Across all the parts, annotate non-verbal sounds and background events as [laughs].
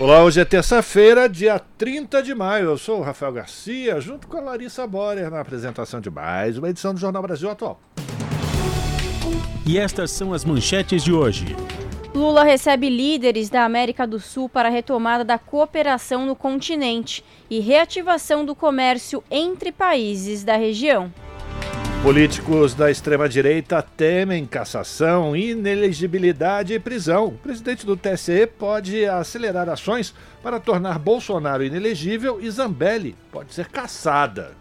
Olá, hoje é terça-feira, dia 30 de maio. Eu sou o Rafael Garcia, junto com a Larissa Borer, na apresentação de mais uma edição do Jornal Brasil Atual. E estas são as manchetes de hoje. Lula recebe líderes da América do Sul para a retomada da cooperação no continente e reativação do comércio entre países da região. Políticos da extrema-direita temem cassação, inelegibilidade e prisão. O presidente do TSE pode acelerar ações para tornar Bolsonaro inelegível e Zambelli pode ser caçada.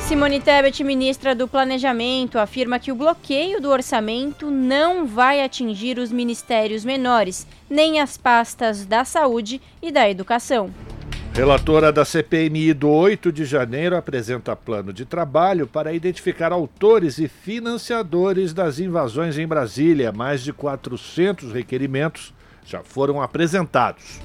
Simone Tebet, ministra do Planejamento, afirma que o bloqueio do orçamento não vai atingir os ministérios menores, nem as pastas da saúde e da educação. Relatora da CPMI do 8 de janeiro apresenta plano de trabalho para identificar autores e financiadores das invasões em Brasília. Mais de 400 requerimentos já foram apresentados.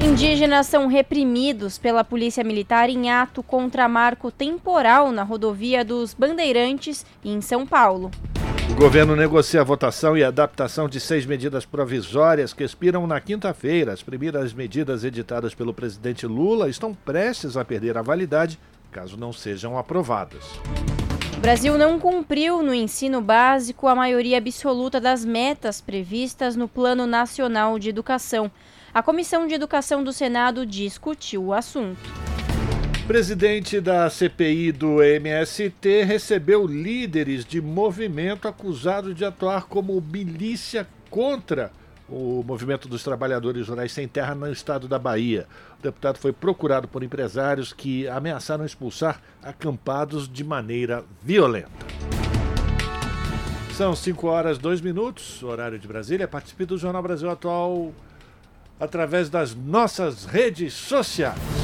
Indígenas são reprimidos pela Polícia Militar em ato contra marco temporal na rodovia dos Bandeirantes, em São Paulo. O governo negocia a votação e adaptação de seis medidas provisórias que expiram na quinta-feira. As primeiras medidas editadas pelo presidente Lula estão prestes a perder a validade caso não sejam aprovadas. O Brasil não cumpriu no ensino básico a maioria absoluta das metas previstas no Plano Nacional de Educação. A Comissão de Educação do Senado discutiu o assunto. Presidente da CPI do MST recebeu líderes de movimento acusados de atuar como milícia contra o movimento dos trabalhadores rurais sem terra no estado da Bahia. O deputado foi procurado por empresários que ameaçaram expulsar acampados de maneira violenta. São 5 horas 2 minutos, horário de Brasília. Participe do Jornal Brasil Atual através das nossas redes sociais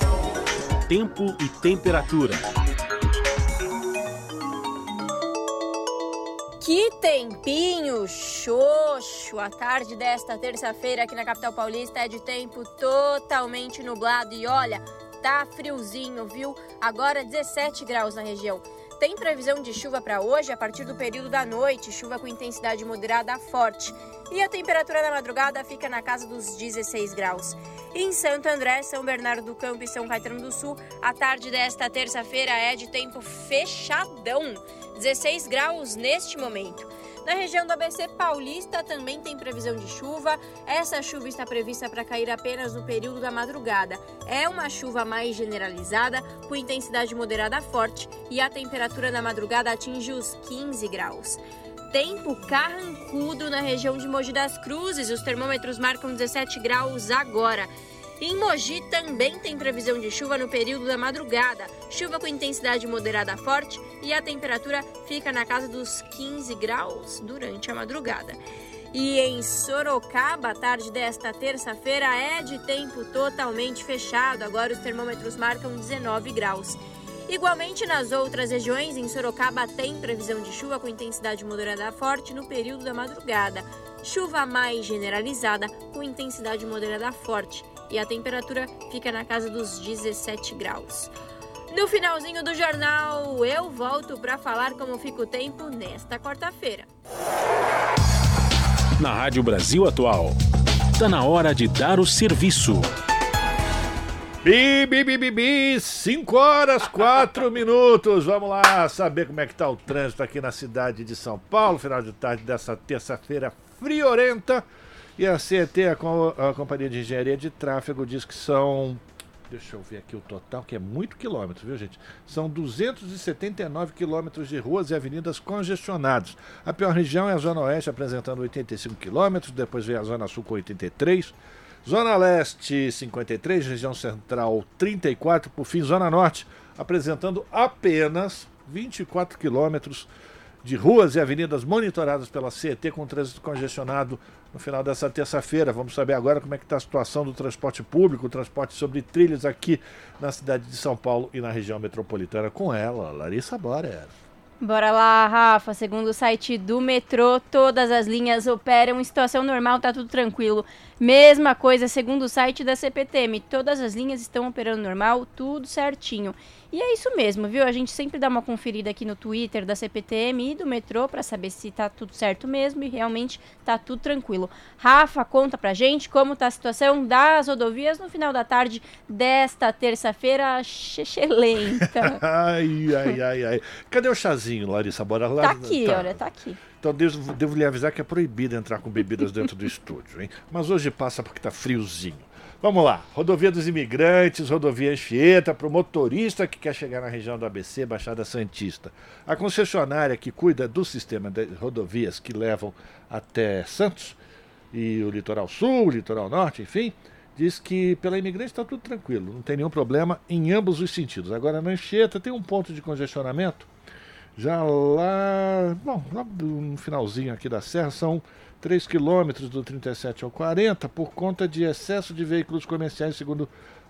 tempo e temperatura. Que tempinho xoxo! A tarde desta terça-feira aqui na capital paulista é de tempo totalmente nublado e olha, tá friozinho, viu? Agora 17 graus na região. Tem previsão de chuva para hoje a partir do período da noite, chuva com intensidade moderada a forte. E a temperatura na madrugada fica na casa dos 16 graus. Em Santo André, São Bernardo do Campo e São Caetano do Sul, a tarde desta terça-feira é de tempo fechadão, 16 graus neste momento. Na região do ABC Paulista também tem previsão de chuva. Essa chuva está prevista para cair apenas no período da madrugada. É uma chuva mais generalizada, com intensidade moderada forte, e a temperatura na madrugada atinge os 15 graus tempo carrancudo na região de Mogi das Cruzes. Os termômetros marcam 17 graus agora. Em Mogi também tem previsão de chuva no período da madrugada. Chuva com intensidade moderada forte e a temperatura fica na casa dos 15 graus durante a madrugada. E em Sorocaba, a tarde desta terça-feira é de tempo totalmente fechado. Agora os termômetros marcam 19 graus. Igualmente nas outras regiões, em Sorocaba tem previsão de chuva com intensidade moderada forte no período da madrugada. Chuva mais generalizada com intensidade moderada forte e a temperatura fica na casa dos 17 graus. No finalzinho do jornal, eu volto para falar como fica o tempo nesta quarta-feira. Na Rádio Brasil Atual, está na hora de dar o serviço. Bi, bi, bi, bi, bi, 5 horas 4 [laughs] minutos. Vamos lá saber como é que tá o trânsito aqui na cidade de São Paulo, final de tarde dessa terça-feira friorenta. E a CET, a, a Companhia de Engenharia de Tráfego, diz que são Deixa eu ver aqui o total, que é muito quilômetro, viu, gente? São 279 quilômetros de ruas e avenidas congestionados. A pior região é a Zona Oeste, apresentando 85 quilômetros, depois vem a Zona Sul com 83 Zona Leste, 53, região central, 34, por fim, Zona Norte, apresentando apenas 24 quilômetros de ruas e avenidas monitoradas pela CET com trânsito congestionado no final dessa terça-feira. Vamos saber agora como é que está a situação do transporte público, o transporte sobre trilhos aqui na cidade de São Paulo e na região metropolitana. Com ela, Larissa Bora. Bora lá, Rafa. Segundo o site do metrô, todas as linhas operam em situação normal, tá tudo tranquilo. Mesma coisa, segundo o site da CPTM, todas as linhas estão operando normal, tudo certinho. E é isso mesmo, viu? A gente sempre dá uma conferida aqui no Twitter da CPTM e do metrô para saber se tá tudo certo mesmo e realmente tá tudo tranquilo. Rafa, conta pra gente como tá a situação das rodovias no final da tarde desta terça-feira lenta. [laughs] ai, ai, ai, ai. Cadê o chazinho, Larissa? Bora lá. Tá aqui, tá. olha, tá aqui. Então devo, devo lhe avisar que é proibido entrar com bebidas dentro do [laughs] estúdio, hein? Mas hoje passa porque tá friozinho. Vamos lá, rodovia dos imigrantes, rodovia Anchieta, para o motorista que quer chegar na região do ABC, Baixada Santista. A concessionária que cuida do sistema de rodovias que levam até Santos e o litoral sul, o litoral norte, enfim, diz que pela imigrante está tudo tranquilo, não tem nenhum problema em ambos os sentidos. Agora na Anchieta tem um ponto de congestionamento, já lá, bom, no finalzinho aqui da serra são 3 quilômetros do 37 ao 40 por conta de excesso de veículos comerciais, segundo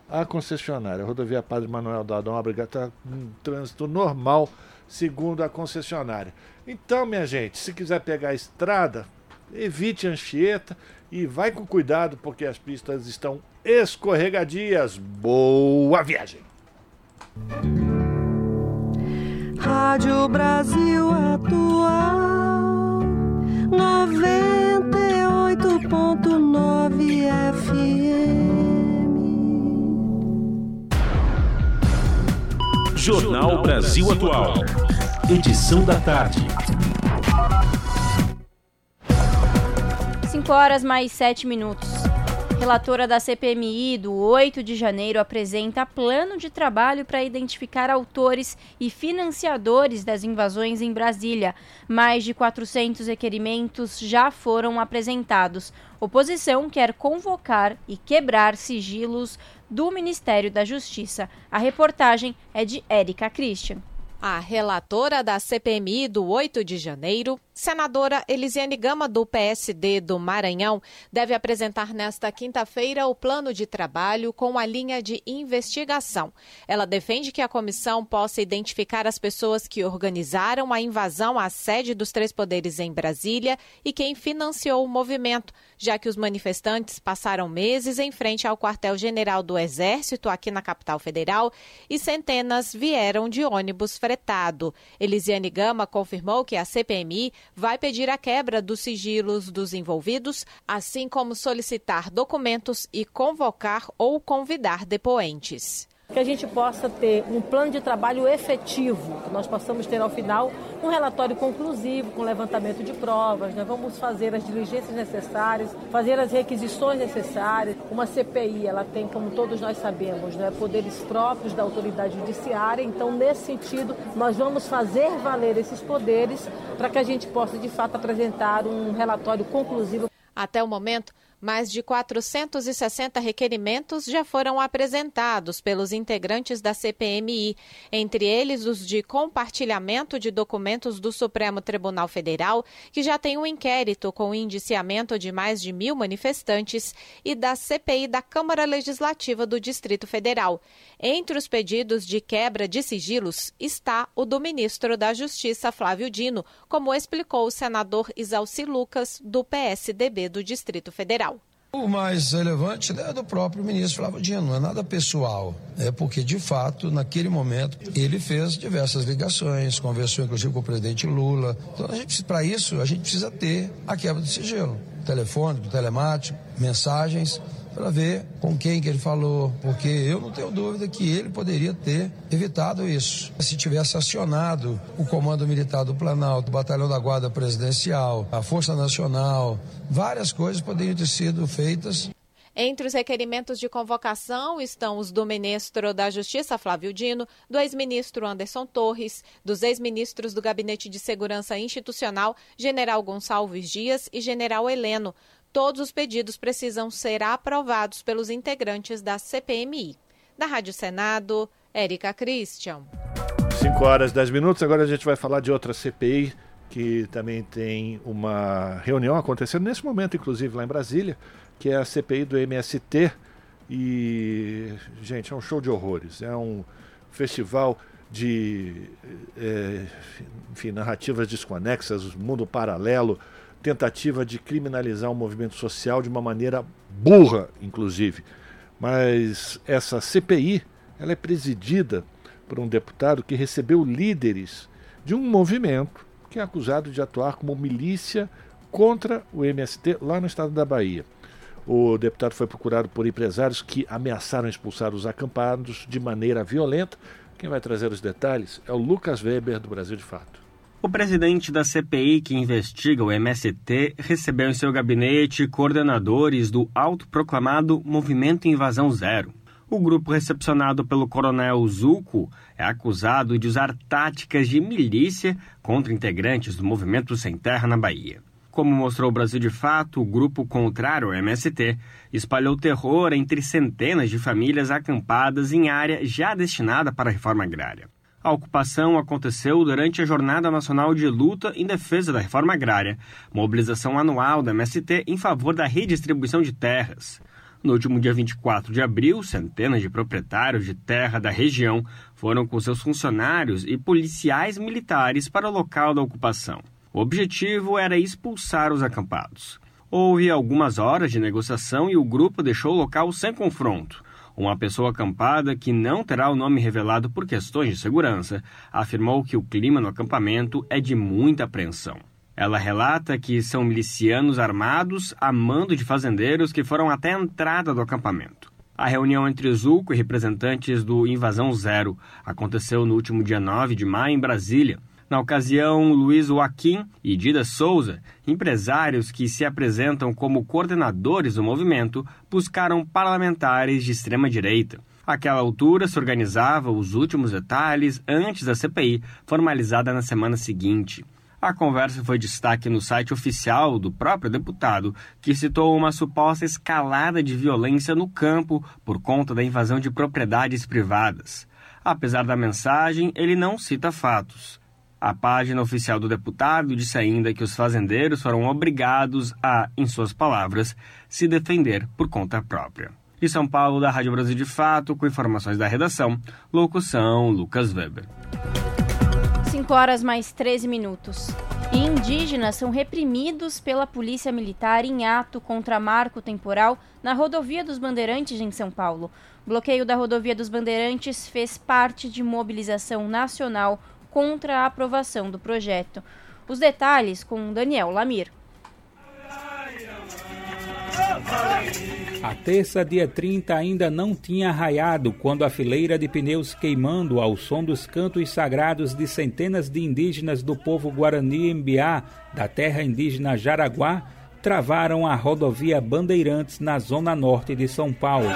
a concessionária. A rodovia Padre Manuel da Nóbrega está em trânsito normal, segundo a concessionária. Então, minha gente, se quiser pegar a estrada, evite Anchieta e vai com cuidado, porque as pistas estão escorregadias. Boa viagem! Rádio Brasil Atual 98.9 FM. Jornal Brasil Atual. Edição da tarde. 5 horas mais 7 minutos. Relatora da CPMI do 8 de janeiro apresenta plano de trabalho para identificar autores e financiadores das invasões em Brasília. Mais de 400 requerimentos já foram apresentados. Oposição quer convocar e quebrar sigilos do Ministério da Justiça. A reportagem é de Érica Christian. A relatora da CPMI do 8 de janeiro, senadora Elisiane Gama, do PSD do Maranhão, deve apresentar nesta quinta-feira o plano de trabalho com a linha de investigação. Ela defende que a comissão possa identificar as pessoas que organizaram a invasão à sede dos três poderes em Brasília e quem financiou o movimento, já que os manifestantes passaram meses em frente ao quartel-general do Exército aqui na capital federal e centenas vieram de ônibus fretado. Elisiane Gama confirmou que a CPMI vai pedir a quebra dos sigilos dos envolvidos, assim como solicitar documentos e convocar ou convidar depoentes que a gente possa ter um plano de trabalho efetivo, que nós possamos ter ao final um relatório conclusivo com levantamento de provas, né? vamos fazer as diligências necessárias, fazer as requisições necessárias. Uma CPI, ela tem, como todos nós sabemos, né, poderes próprios da autoridade judiciária, então nesse sentido nós vamos fazer valer esses poderes para que a gente possa de fato apresentar um relatório conclusivo. Até o momento, mais de 460 requerimentos já foram apresentados pelos integrantes da CPMI, entre eles os de compartilhamento de documentos do Supremo Tribunal Federal, que já tem um inquérito com indiciamento de mais de mil manifestantes, e da CPI da Câmara Legislativa do Distrito Federal. Entre os pedidos de quebra de sigilos está o do ministro da Justiça, Flávio Dino, como explicou o senador Isalci Lucas, do PSDB do Distrito Federal. O mais relevante é do próprio ministro Flávio Dino, não é nada pessoal. É porque, de fato, naquele momento, ele fez diversas ligações, conversou inclusive com o presidente Lula. Então, para isso, a gente precisa ter a quebra do sigilo. Telefônico, telemático, mensagens para ver com quem que ele falou, porque eu não tenho dúvida que ele poderia ter evitado isso. Se tivesse acionado o Comando Militar do Planalto, o Batalhão da Guarda Presidencial, a Força Nacional, várias coisas poderiam ter sido feitas Entre os requerimentos de convocação estão os do ministro da Justiça, Flávio Dino, do ex-ministro Anderson Torres, dos ex-ministros do Gabinete de Segurança Institucional, General Gonçalves Dias e General Heleno. Todos os pedidos precisam ser aprovados pelos integrantes da CPMI. Da Rádio Senado, Érica Christian. 5 horas 10 minutos, agora a gente vai falar de outra CPI que também tem uma reunião acontecendo nesse momento, inclusive lá em Brasília, que é a CPI do MST. E, gente, é um show de horrores. É um festival de é, enfim, narrativas desconexas, mundo paralelo, tentativa de criminalizar o movimento social de uma maneira burra, inclusive. Mas essa CPI ela é presidida por um deputado que recebeu líderes de um movimento que é acusado de atuar como milícia contra o MST lá no estado da Bahia. O deputado foi procurado por empresários que ameaçaram expulsar os acampados de maneira violenta. Quem vai trazer os detalhes é o Lucas Weber, do Brasil de Fato. O presidente da CPI que investiga o MST recebeu em seu gabinete coordenadores do autoproclamado Movimento Invasão Zero. O grupo recepcionado pelo coronel Zuco é acusado de usar táticas de milícia contra integrantes do Movimento Sem Terra na Bahia. Como mostrou o Brasil de Fato, o grupo contrário ao MST espalhou terror entre centenas de famílias acampadas em área já destinada para a reforma agrária. A ocupação aconteceu durante a Jornada Nacional de Luta em Defesa da Reforma Agrária, mobilização anual da MST em favor da redistribuição de terras. No último dia 24 de abril, centenas de proprietários de terra da região foram com seus funcionários e policiais militares para o local da ocupação. O objetivo era expulsar os acampados. Houve algumas horas de negociação e o grupo deixou o local sem confronto. Uma pessoa acampada, que não terá o nome revelado por questões de segurança, afirmou que o clima no acampamento é de muita apreensão. Ela relata que são milicianos armados a mando de fazendeiros que foram até a entrada do acampamento. A reunião entre Zulco e representantes do Invasão Zero aconteceu no último dia 9 de maio em Brasília. Na ocasião, Luiz Joaquim e Dida Souza, empresários que se apresentam como coordenadores do movimento, buscaram parlamentares de extrema-direita. Àquela altura, se organizava os últimos detalhes antes da CPI, formalizada na semana seguinte. A conversa foi destaque no site oficial do próprio deputado, que citou uma suposta escalada de violência no campo por conta da invasão de propriedades privadas. Apesar da mensagem, ele não cita fatos. A página oficial do deputado disse ainda que os fazendeiros foram obrigados a, em suas palavras, se defender por conta própria. De São Paulo, da Rádio Brasil de Fato, com informações da redação, locução Lucas Weber. 5 horas mais 13 minutos. Indígenas são reprimidos pela Polícia Militar em ato contra marco temporal na rodovia dos Bandeirantes em São Paulo. Bloqueio da rodovia dos Bandeirantes fez parte de mobilização nacional contra a aprovação do projeto. Os detalhes com Daniel Lamir. A terça, dia 30, ainda não tinha raiado quando a fileira de pneus queimando ao som dos cantos sagrados de centenas de indígenas do povo Guarani Mbiá, da terra indígena Jaraguá, travaram a rodovia Bandeirantes na zona norte de São Paulo.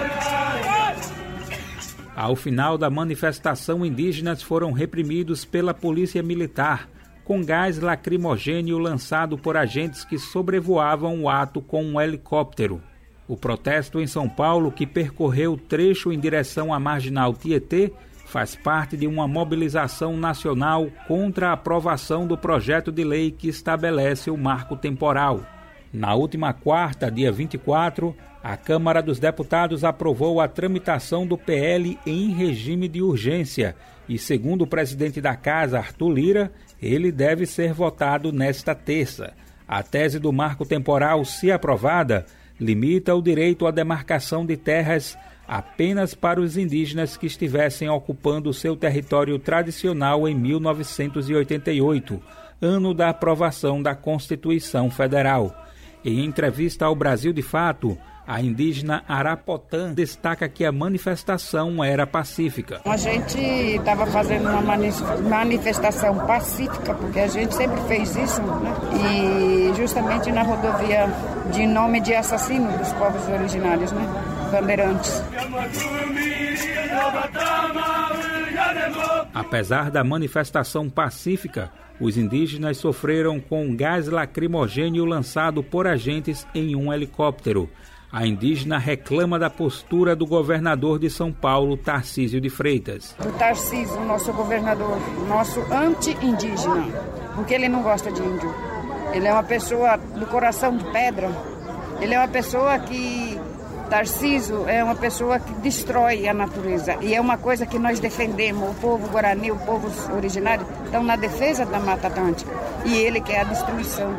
Ao final da manifestação, indígenas foram reprimidos pela polícia militar, com gás lacrimogênio lançado por agentes que sobrevoavam o ato com um helicóptero. O protesto em São Paulo, que percorreu o trecho em direção à marginal Tietê, faz parte de uma mobilização nacional contra a aprovação do projeto de lei que estabelece o marco temporal. Na última quarta, dia 24, a Câmara dos Deputados aprovou a tramitação do PL em regime de urgência e, segundo o presidente da Casa, Arthur Lira, ele deve ser votado nesta terça. A tese do marco temporal, se aprovada, limita o direito à demarcação de terras apenas para os indígenas que estivessem ocupando seu território tradicional em 1988, ano da aprovação da Constituição Federal. Em entrevista ao Brasil de Fato, a indígena Arapotã destaca que a manifestação era pacífica. A gente estava fazendo uma manifestação pacífica, porque a gente sempre fez isso, né? E justamente na rodovia de nome de assassino dos povos originários, né? Bandeirantes. Apesar da manifestação pacífica, os indígenas sofreram com gás lacrimogênio lançado por agentes em um helicóptero. A indígena reclama da postura do governador de São Paulo, Tarcísio de Freitas. O Tarcísio, nosso governador, nosso anti-indígena, porque ele não gosta de índio. Ele é uma pessoa do coração de pedra. Ele é uma pessoa que Tarciso é uma pessoa que destrói a natureza e é uma coisa que nós defendemos. O povo guarani, o povo originário, estão na defesa da Mata Atlântica e ele quer a destruição.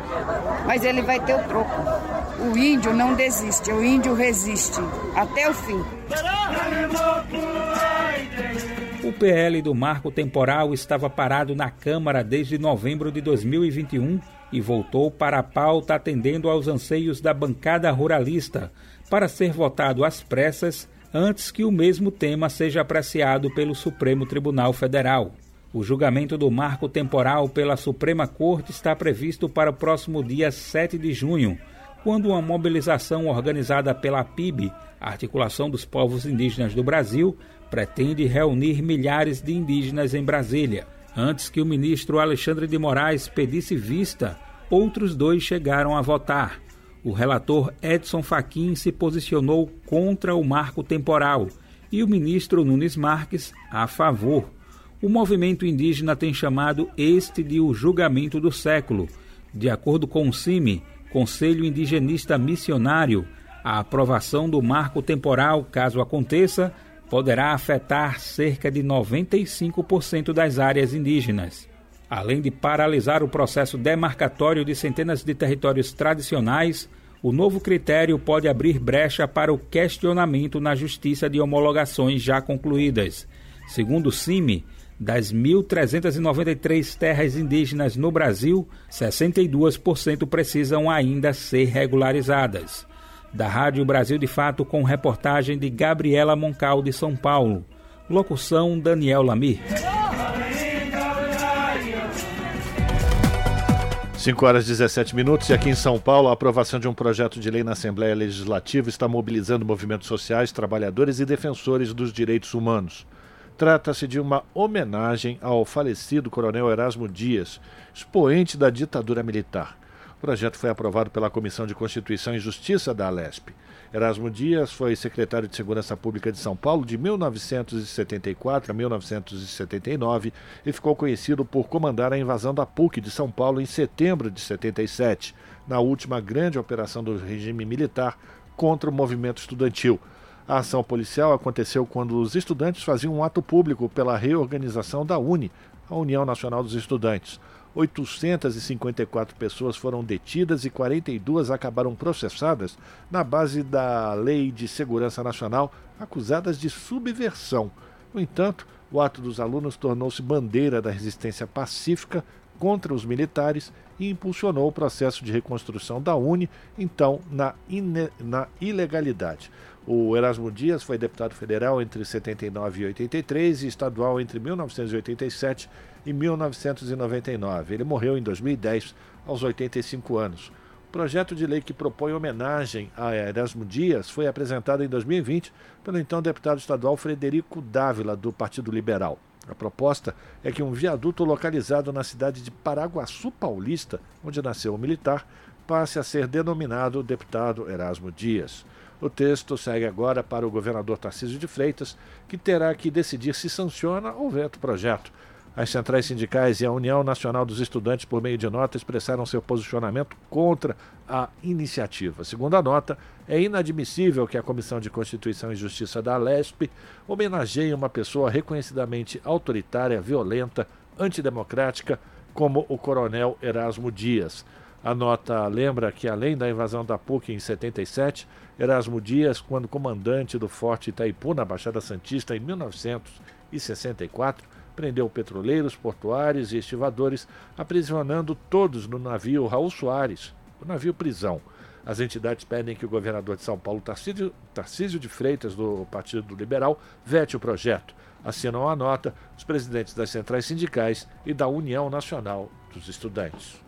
Mas ele vai ter o troco. O índio não desiste, o índio resiste até o fim. O PL do marco temporal estava parado na Câmara desde novembro de 2021 e voltou para a pauta atendendo aos anseios da bancada ruralista para ser votado às pressas antes que o mesmo tema seja apreciado pelo Supremo Tribunal Federal. O julgamento do marco temporal pela Suprema Corte está previsto para o próximo dia 7 de junho, quando uma mobilização organizada pela PIB, Articulação dos Povos Indígenas do Brasil, pretende reunir milhares de indígenas em Brasília. Antes que o ministro Alexandre de Moraes pedisse vista, outros dois chegaram a votar. O relator Edson Fachin se posicionou contra o marco temporal e o ministro Nunes Marques a favor. O movimento indígena tem chamado este de o julgamento do século. De acordo com o CIMI, Conselho Indigenista Missionário, a aprovação do marco temporal, caso aconteça, poderá afetar cerca de 95% das áreas indígenas. Além de paralisar o processo demarcatório de centenas de territórios tradicionais, o novo critério pode abrir brecha para o questionamento na justiça de homologações já concluídas. Segundo o CIMI, das 1.393 terras indígenas no Brasil, 62% precisam ainda ser regularizadas da Rádio Brasil de Fato com reportagem de Gabriela Moncal de São Paulo. Locução Daniel Lamir. 5 horas e 17 minutos e aqui em São Paulo a aprovação de um projeto de lei na Assembleia Legislativa está mobilizando movimentos sociais, trabalhadores e defensores dos direitos humanos. Trata-se de uma homenagem ao falecido coronel Erasmo Dias, expoente da ditadura militar. O projeto foi aprovado pela Comissão de Constituição e Justiça da Alesp. Erasmo Dias foi secretário de Segurança Pública de São Paulo de 1974 a 1979 e ficou conhecido por comandar a invasão da PUC de São Paulo em setembro de 77, na última grande operação do regime militar contra o movimento estudantil. A ação policial aconteceu quando os estudantes faziam um ato público pela reorganização da UNE, a União Nacional dos Estudantes. 854 pessoas foram detidas e 42 acabaram processadas na base da Lei de Segurança Nacional, acusadas de subversão. No entanto, o ato dos alunos tornou-se bandeira da resistência pacífica contra os militares e impulsionou o processo de reconstrução da Uni, então na, na ilegalidade. O Erasmo Dias foi deputado federal entre 79 e 83 e estadual entre 1987 e 1999. Ele morreu em 2010, aos 85 anos. O projeto de lei que propõe homenagem a Erasmo Dias foi apresentado em 2020 pelo então deputado estadual Frederico Dávila, do Partido Liberal. A proposta é que um viaduto localizado na cidade de Paraguaçu Paulista, onde nasceu o militar, passe a ser denominado deputado Erasmo Dias. O texto segue agora para o governador Tarcísio de Freitas, que terá que decidir se sanciona ou veta o projeto. As centrais sindicais e a União Nacional dos Estudantes, por meio de nota, expressaram seu posicionamento contra a iniciativa. Segundo a nota, é inadmissível que a Comissão de Constituição e Justiça da Alesp homenageie uma pessoa reconhecidamente autoritária, violenta, antidemocrática, como o coronel Erasmo Dias. A nota lembra que, além da invasão da PUC em 77, Erasmo Dias, quando comandante do Forte Itaipu, na Baixada Santista, em 1964, prendeu petroleiros, portuários e estivadores, aprisionando todos no navio Raul Soares, o navio prisão. As entidades pedem que o governador de São Paulo, Tarcísio, Tarcísio de Freitas, do Partido Liberal, vete o projeto. Assinam a nota os presidentes das centrais sindicais e da União Nacional dos Estudantes.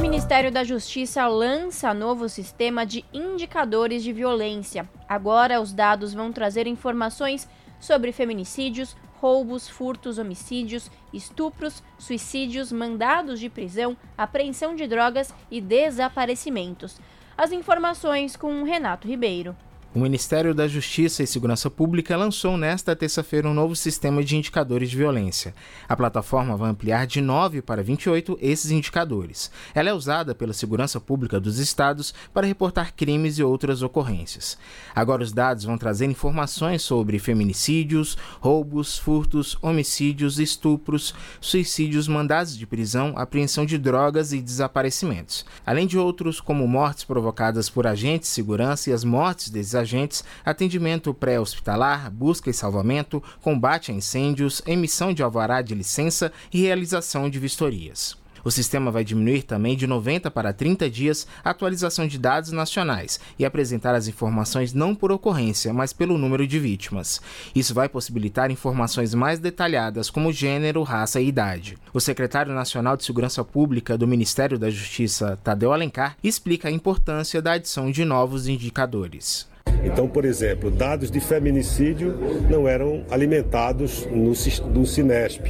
Ministério da Justiça lança novo sistema de indicadores de violência. Agora, os dados vão trazer informações sobre feminicídios, roubos, furtos, homicídios, estupros, suicídios, mandados de prisão, apreensão de drogas e desaparecimentos. As informações com Renato Ribeiro. O Ministério da Justiça e Segurança Pública lançou nesta terça-feira um novo sistema de indicadores de violência. A plataforma vai ampliar de 9 para 28 esses indicadores. Ela é usada pela Segurança Pública dos estados para reportar crimes e outras ocorrências. Agora os dados vão trazer informações sobre feminicídios, roubos, furtos, homicídios, estupros, suicídios, mandados de prisão, apreensão de drogas e desaparecimentos, além de outros como mortes provocadas por agentes de segurança e as mortes desses agentes, atendimento pré-hospitalar, busca e salvamento, combate a incêndios, emissão de alvará de licença e realização de vistorias. O sistema vai diminuir também de 90 para 30 dias a atualização de dados nacionais e apresentar as informações não por ocorrência, mas pelo número de vítimas. Isso vai possibilitar informações mais detalhadas como gênero, raça e idade. O secretário nacional de Segurança Pública do Ministério da Justiça, Tadeu Alencar, explica a importância da adição de novos indicadores. Então, por exemplo, dados de feminicídio não eram alimentados no, no Sinesp.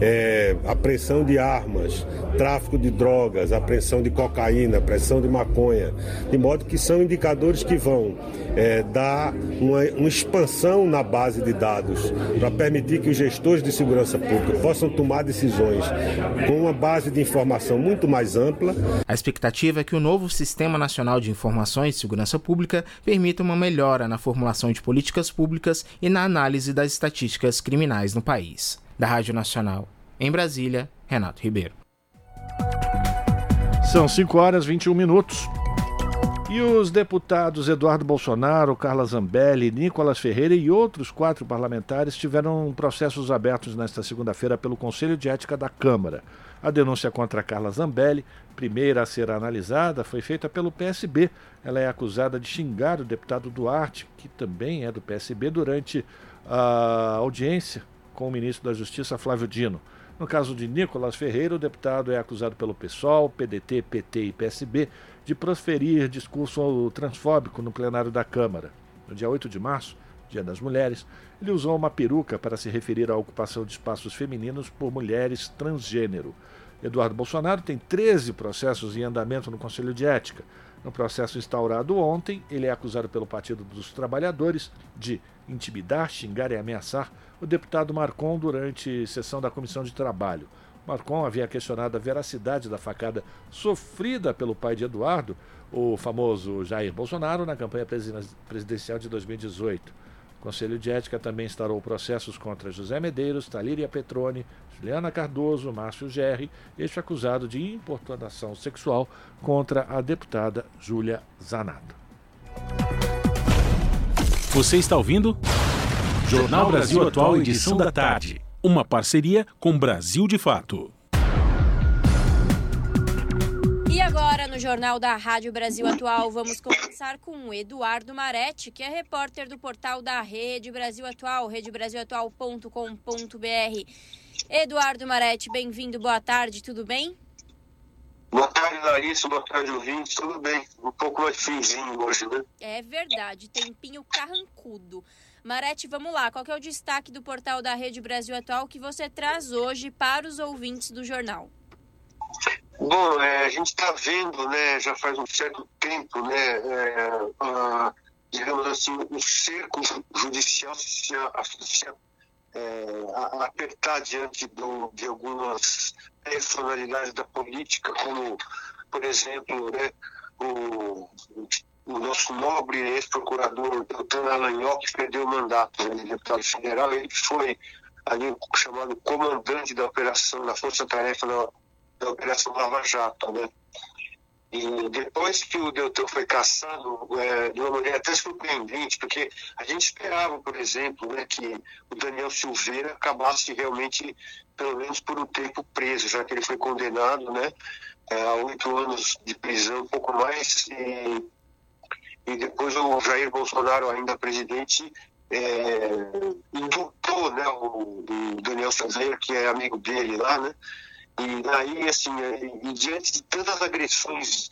É, apreensão de armas, tráfico de drogas, apreensão de cocaína, apreensão de maconha, de modo que são indicadores que vão é, dar uma, uma expansão na base de dados para permitir que os gestores de segurança pública possam tomar decisões com uma base de informação muito mais ampla. A expectativa é que o novo Sistema Nacional de Informações de Segurança Pública permita uma melhora na formulação de políticas públicas e na análise das estatísticas criminais no país. Da Rádio Nacional, em Brasília, Renato Ribeiro. São 5 horas e 21 minutos. E os deputados Eduardo Bolsonaro, Carla Zambelli, Nicolas Ferreira e outros quatro parlamentares tiveram processos abertos nesta segunda-feira pelo Conselho de Ética da Câmara. A denúncia contra Carla Zambelli, primeira a ser analisada, foi feita pelo PSB. Ela é acusada de xingar o deputado Duarte, que também é do PSB, durante a audiência com o ministro da Justiça, Flávio Dino. No caso de Nicolas Ferreira, o deputado é acusado pelo PSOL, PDT, PT e PSB de proferir discurso transfóbico no plenário da Câmara. No dia 8 de março, Dia das Mulheres, ele usou uma peruca para se referir à ocupação de espaços femininos por mulheres transgênero. Eduardo Bolsonaro tem 13 processos em andamento no Conselho de Ética. No processo instaurado ontem, ele é acusado pelo Partido dos Trabalhadores de intimidar, xingar e ameaçar o deputado Marcon durante sessão da Comissão de Trabalho. Marcon havia questionado a veracidade da facada sofrida pelo pai de Eduardo, o famoso Jair Bolsonaro, na campanha presidencial de 2018. O Conselho de Ética também instaurou processos contra José Medeiros, Talíria Petrone, Juliana Cardoso, Márcio Gerri, este acusado de importunação sexual contra a deputada Júlia Zanato. Você está ouvindo? Jornal Brasil Atual, edição da tarde. Uma parceria com Brasil de Fato. No Jornal da Rádio Brasil Atual, vamos conversar com o Eduardo Maretti, que é repórter do portal da Rede Brasil Atual, redebrasilatual.com.br. Eduardo Maretti, bem-vindo, boa tarde, tudo bem? Boa tarde, Larissa, boa tarde, ouvintes, tudo bem? Um pouco mais finzinho hoje, né? É verdade, tempinho carrancudo. Marete, vamos lá. Qual é o destaque do portal da Rede Brasil Atual que você traz hoje para os ouvintes do jornal? Bom, é, a gente está vendo, né, já faz um certo tempo, né, é, a, digamos assim, o cerco judicial se, se é, apertar diante do, de algumas personalidades da política, como, por exemplo, né, o o nosso nobre ex-procurador Deltan Alanhol, que perdeu o mandato de né, deputado federal, ele foi ali chamado comandante da operação, da força-tarefa da, da Operação Lava Jato, né? E depois que o Deltan foi caçado, é, de uma maneira até surpreendente, porque a gente esperava, por exemplo, né, que o Daniel Silveira acabasse realmente, pelo menos por um tempo preso, já que ele foi condenado né, é, a oito anos de prisão, um pouco mais, e e depois o Jair Bolsonaro, ainda presidente, é, né, o, o Daniel Silveira, que é amigo dele lá, né? E daí, assim, e, e diante de tantas agressões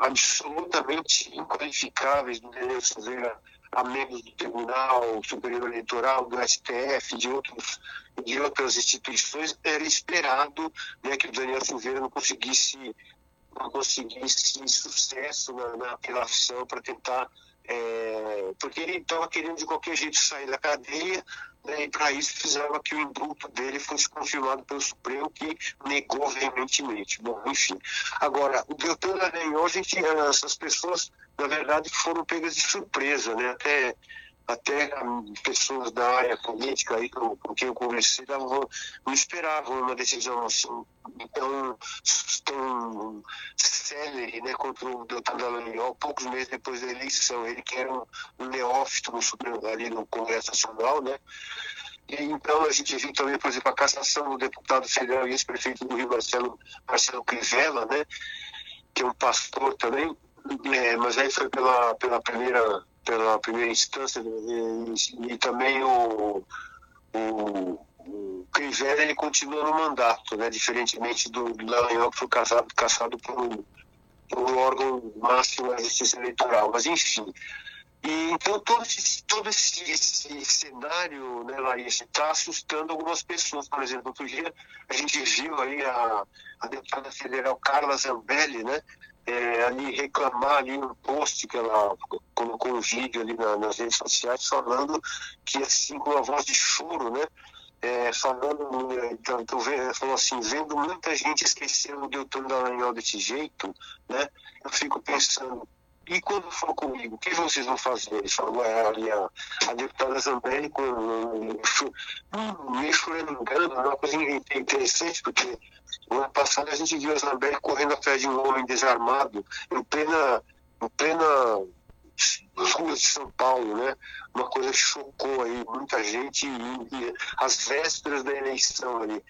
absolutamente inqualificáveis do Daniel Silveira a membros do Tribunal Superior Eleitoral, do STF, de, outros, de outras instituições, era esperado né, que o Daniel Silveira não conseguisse, não conseguisse sucesso na, na apelação para tentar é, porque ele estava querendo de qualquer jeito sair da cadeia, né, e para isso precisava que o indulto dele fosse confirmado pelo Supremo, que negou veementemente. Bom, enfim. Agora, o Deltan Dallagnol, a gente, essas pessoas, na verdade, foram pegas de surpresa, né? Até até pessoas da área política aí com, com quem eu conversei não, esperavam uma decisão assim tão, tão célere né, contra o Deltan Dallagnol poucos meses depois da eleição. Ele que era um neófito no Supremo, ali no Congresso Nacional, né? E, então a gente viu também, por exemplo, a cassação do deputado federal e ex-prefeito do Rio, Marcelo, Marcelo Crivella, né? Que é um pastor também, é, mas aí foi pela, pela primeira pela primeira instância e, e também o, o, o Crivella ele continua no mandato, né, diferentemente do, do que foi caçado, caçado por, por um órgão máximo da justiça eleitoral. Mas enfim, e, então todo esse, todo esse, esse cenário, né, Larissa, está assustando algumas pessoas. Por exemplo, outro dia a gente viu aí a, a deputada federal Carla Zambelli, né, é, ali reclamar ali no post que ela colocou um vídeo ali na, nas redes sociais falando que assim com uma voz de choro, né? É, falando, então, tô vendo, falou assim, vendo muita gente esquecendo o Deltan Dallagnol desse jeito, né? Eu fico pensando, e quando for comigo, o que vocês vão fazer? Ele falou, é, ali a, a deputada Zambelli com um, meio choramingando, uma coisa interessante, porque no ano passado a gente viu a Zambelli correndo atrás de um homem desarmado em plena, em plena ruas de São Paulo, né? Uma coisa que chocou aí muita gente e, e as vésperas da eleição ali.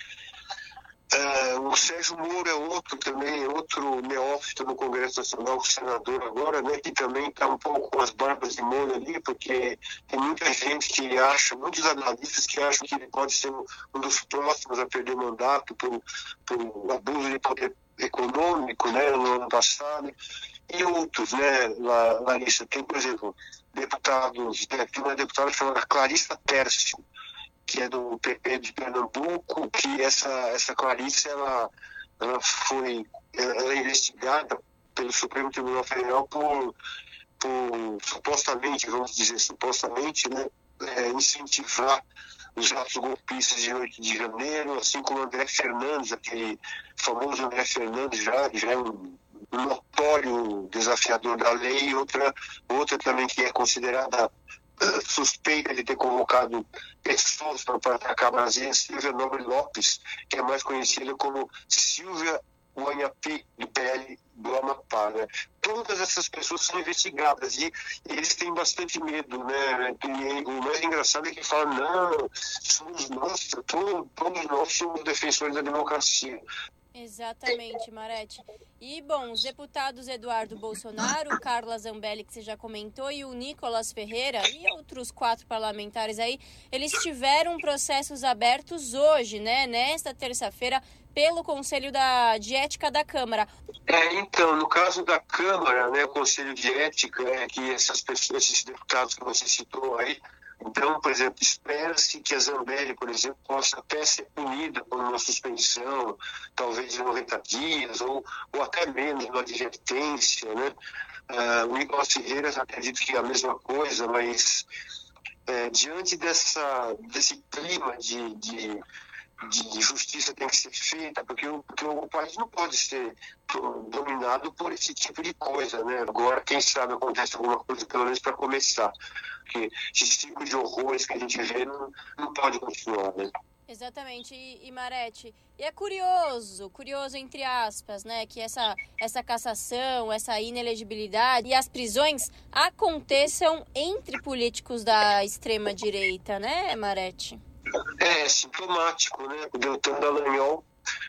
Uh, o Sérgio Moro é outro também, outro neófito no Congresso Nacional, senador agora, né, que também está um pouco com as barbas de molho ali, porque tem muita gente que acha, muitos analistas que acham que ele pode ser um dos próximos a perder mandato por, por abuso de poder econômico né, no ano passado, e outros, né, Larissa, tem, por exemplo, deputados, né, tem uma deputada chamada Clarissa Tércio, que é do de Pernambuco, que essa, essa Clarice ela, ela foi ela é investigada pelo Supremo Tribunal Federal por, por supostamente, vamos dizer, supostamente, né, é, incentivar os atos golpistas de 8 de janeiro, assim como André Fernandes, aquele famoso André Fernandes, já, já é um notório desafiador da lei, outra, outra também que é considerada suspeita de ter convocado pessoas para atacar Brasília, Silvia Nobre Lopes, que é mais conhecida como Silvia Guanhapi, do PL do Amapá. Né? Todas essas pessoas são investigadas e eles têm bastante medo. Né? E o mais engraçado é que falam, não, somos nós, todos, todos nós somos defensores da democracia. Exatamente, Marete. E, bom, os deputados Eduardo Bolsonaro, Carla Zambelli, que você já comentou, e o Nicolas Ferreira e outros quatro parlamentares aí, eles tiveram processos abertos hoje, né, nesta terça-feira, pelo Conselho da, de Ética da Câmara. É, então, no caso da Câmara, né, o Conselho de Ética, é que essas pessoas, esses deputados que você citou aí, então, por exemplo, espera-se que a Zambelli, por exemplo, possa até ser punida por uma suspensão, talvez de 90 dias, ou, ou até menos, uma advertência. Né? Uh, o Nicolas Ferreira acredito que é a mesma coisa, mas é, diante dessa, desse clima de, de de justiça tem que ser feita, porque o, porque o país não pode ser dominado por esse tipo de coisa, né? Agora, quem sabe acontece alguma coisa, pelo menos para começar. Porque esse tipo de horrores que a gente vê não, não pode continuar, né? Exatamente, e, e Marete, e é curioso, curioso entre aspas, né, que essa, essa cassação, essa inelegibilidade e as prisões aconteçam entre políticos da extrema direita, né, Marete? É, sintomático, né? O Deltan Dallagnol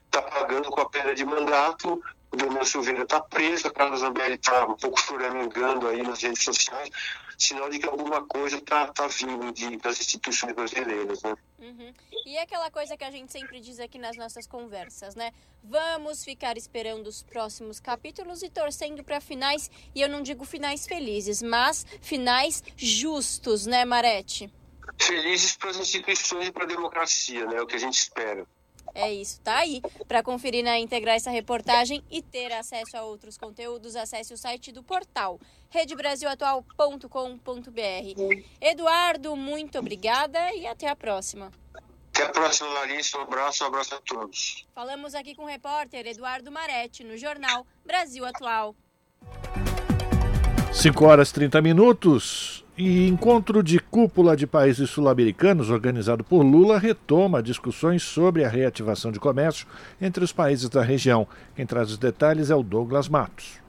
está pagando com a pena de mandato, o Daniel Silveira está preso, a Carla Zambelli está um pouco choramingando aí nas redes sociais. sinal de que alguma coisa está tá vindo de, das instituições brasileiras. Né? Uhum. E é aquela coisa que a gente sempre diz aqui nas nossas conversas, né? Vamos ficar esperando os próximos capítulos e torcendo para finais, e eu não digo finais felizes, mas finais justos, né, Marete? Felizes para as instituições e para a democracia, né? É o que a gente espera. É isso, tá aí. Para conferir na íntegra essa reportagem e ter acesso a outros conteúdos, acesse o site do portal redebrasilatual.com.br. Eduardo, muito obrigada e até a próxima. Até a próxima, Larissa. Um abraço, um abraço a todos. Falamos aqui com o repórter Eduardo Maretti, no jornal Brasil Atual. 5 horas 30 minutos. E encontro de cúpula de países sul-americanos organizado por Lula retoma discussões sobre a reativação de comércio entre os países da região. Quem traz os detalhes é o Douglas Matos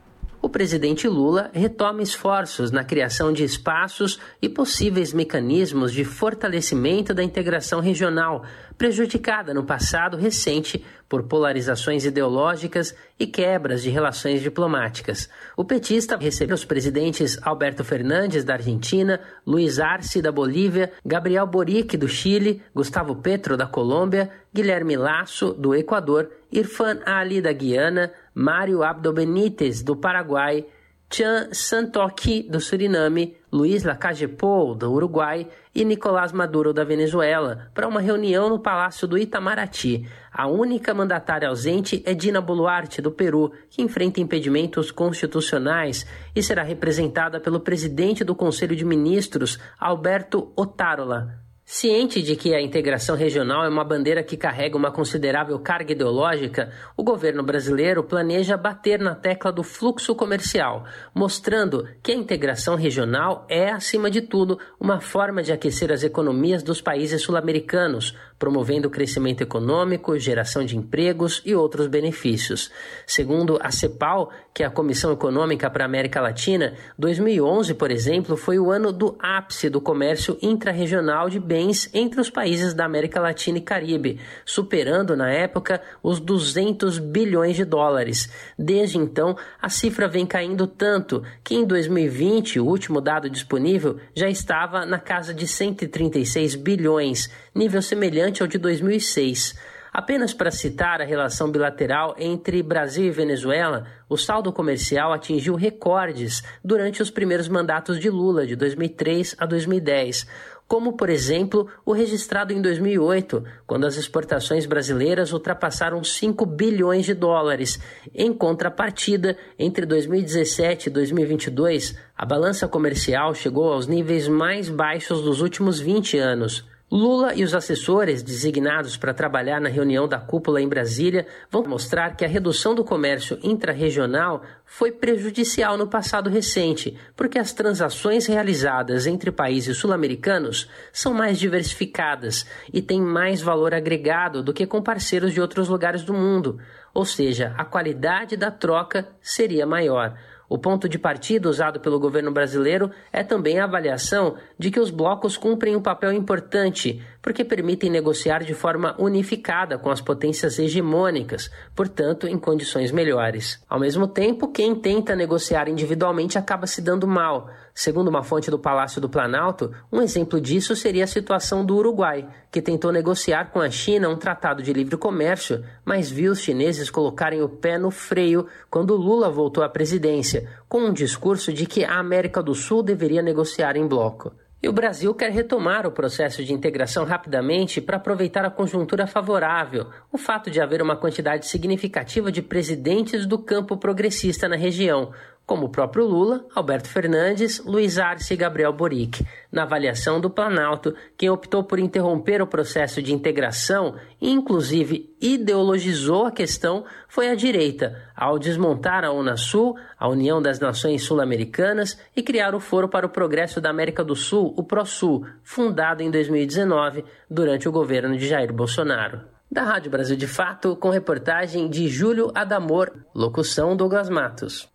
o presidente Lula retoma esforços na criação de espaços e possíveis mecanismos de fortalecimento da integração regional, prejudicada no passado recente por polarizações ideológicas e quebras de relações diplomáticas. O petista recebeu os presidentes Alberto Fernandes, da Argentina, Luiz Arce, da Bolívia, Gabriel Boric, do Chile, Gustavo Petro, da Colômbia, Guilherme Lasso, do Equador, Irfan Ali, da Guiana, Mário Abdo Benítez, do Paraguai, Chan Santoki, do Suriname, Luiz Lacagepou, do Uruguai e Nicolás Maduro, da Venezuela, para uma reunião no Palácio do Itamaraty. A única mandatária ausente é Dina Boluarte, do Peru, que enfrenta impedimentos constitucionais e será representada pelo presidente do Conselho de Ministros, Alberto Otárola. Ciente de que a integração regional é uma bandeira que carrega uma considerável carga ideológica, o governo brasileiro planeja bater na tecla do fluxo comercial, mostrando que a integração regional é, acima de tudo, uma forma de aquecer as economias dos países sul-americanos, promovendo crescimento econômico, geração de empregos e outros benefícios. Segundo a CEPAL, que é a Comissão Econômica para a América Latina, 2011, por exemplo, foi o ano do ápice do comércio intrarregional de bens entre os países da América Latina e Caribe, superando na época os 200 bilhões de dólares. Desde então, a cifra vem caindo tanto que em 2020, o último dado disponível, já estava na casa de 136 bilhões, nível semelhante ao de 2006. Apenas para citar a relação bilateral entre Brasil e Venezuela, o saldo comercial atingiu recordes durante os primeiros mandatos de Lula, de 2003 a 2010 como, por exemplo, o registrado em 2008, quando as exportações brasileiras ultrapassaram 5 bilhões de dólares. Em contrapartida, entre 2017 e 2022, a balança comercial chegou aos níveis mais baixos dos últimos 20 anos. Lula e os assessores designados para trabalhar na reunião da cúpula em Brasília vão mostrar que a redução do comércio intrarregional foi prejudicial no passado recente, porque as transações realizadas entre países sul-americanos são mais diversificadas e têm mais valor agregado do que com parceiros de outros lugares do mundo, ou seja, a qualidade da troca seria maior. O ponto de partida usado pelo governo brasileiro é também a avaliação de que os blocos cumprem um papel importante, porque permitem negociar de forma unificada com as potências hegemônicas, portanto, em condições melhores. Ao mesmo tempo, quem tenta negociar individualmente acaba se dando mal. Segundo uma fonte do Palácio do Planalto, um exemplo disso seria a situação do Uruguai, que tentou negociar com a China um tratado de livre comércio, mas viu os chineses colocarem o pé no freio quando Lula voltou à presidência, com um discurso de que a América do Sul deveria negociar em bloco. E o Brasil quer retomar o processo de integração rapidamente para aproveitar a conjuntura favorável, o fato de haver uma quantidade significativa de presidentes do campo progressista na região, como o próprio Lula, Alberto Fernandes, Luiz Arce e Gabriel Boric. Na avaliação do Planalto, quem optou por interromper o processo de integração e, inclusive, ideologizou a questão foi a direita, ao desmontar a Unasul, a União das Nações Sul-Americanas, e criar o Foro para o Progresso da América do Sul, o ProSul, fundado em 2019 durante o governo de Jair Bolsonaro. Da Rádio Brasil de Fato, com reportagem de Júlio Adamor, locução Douglas Matos.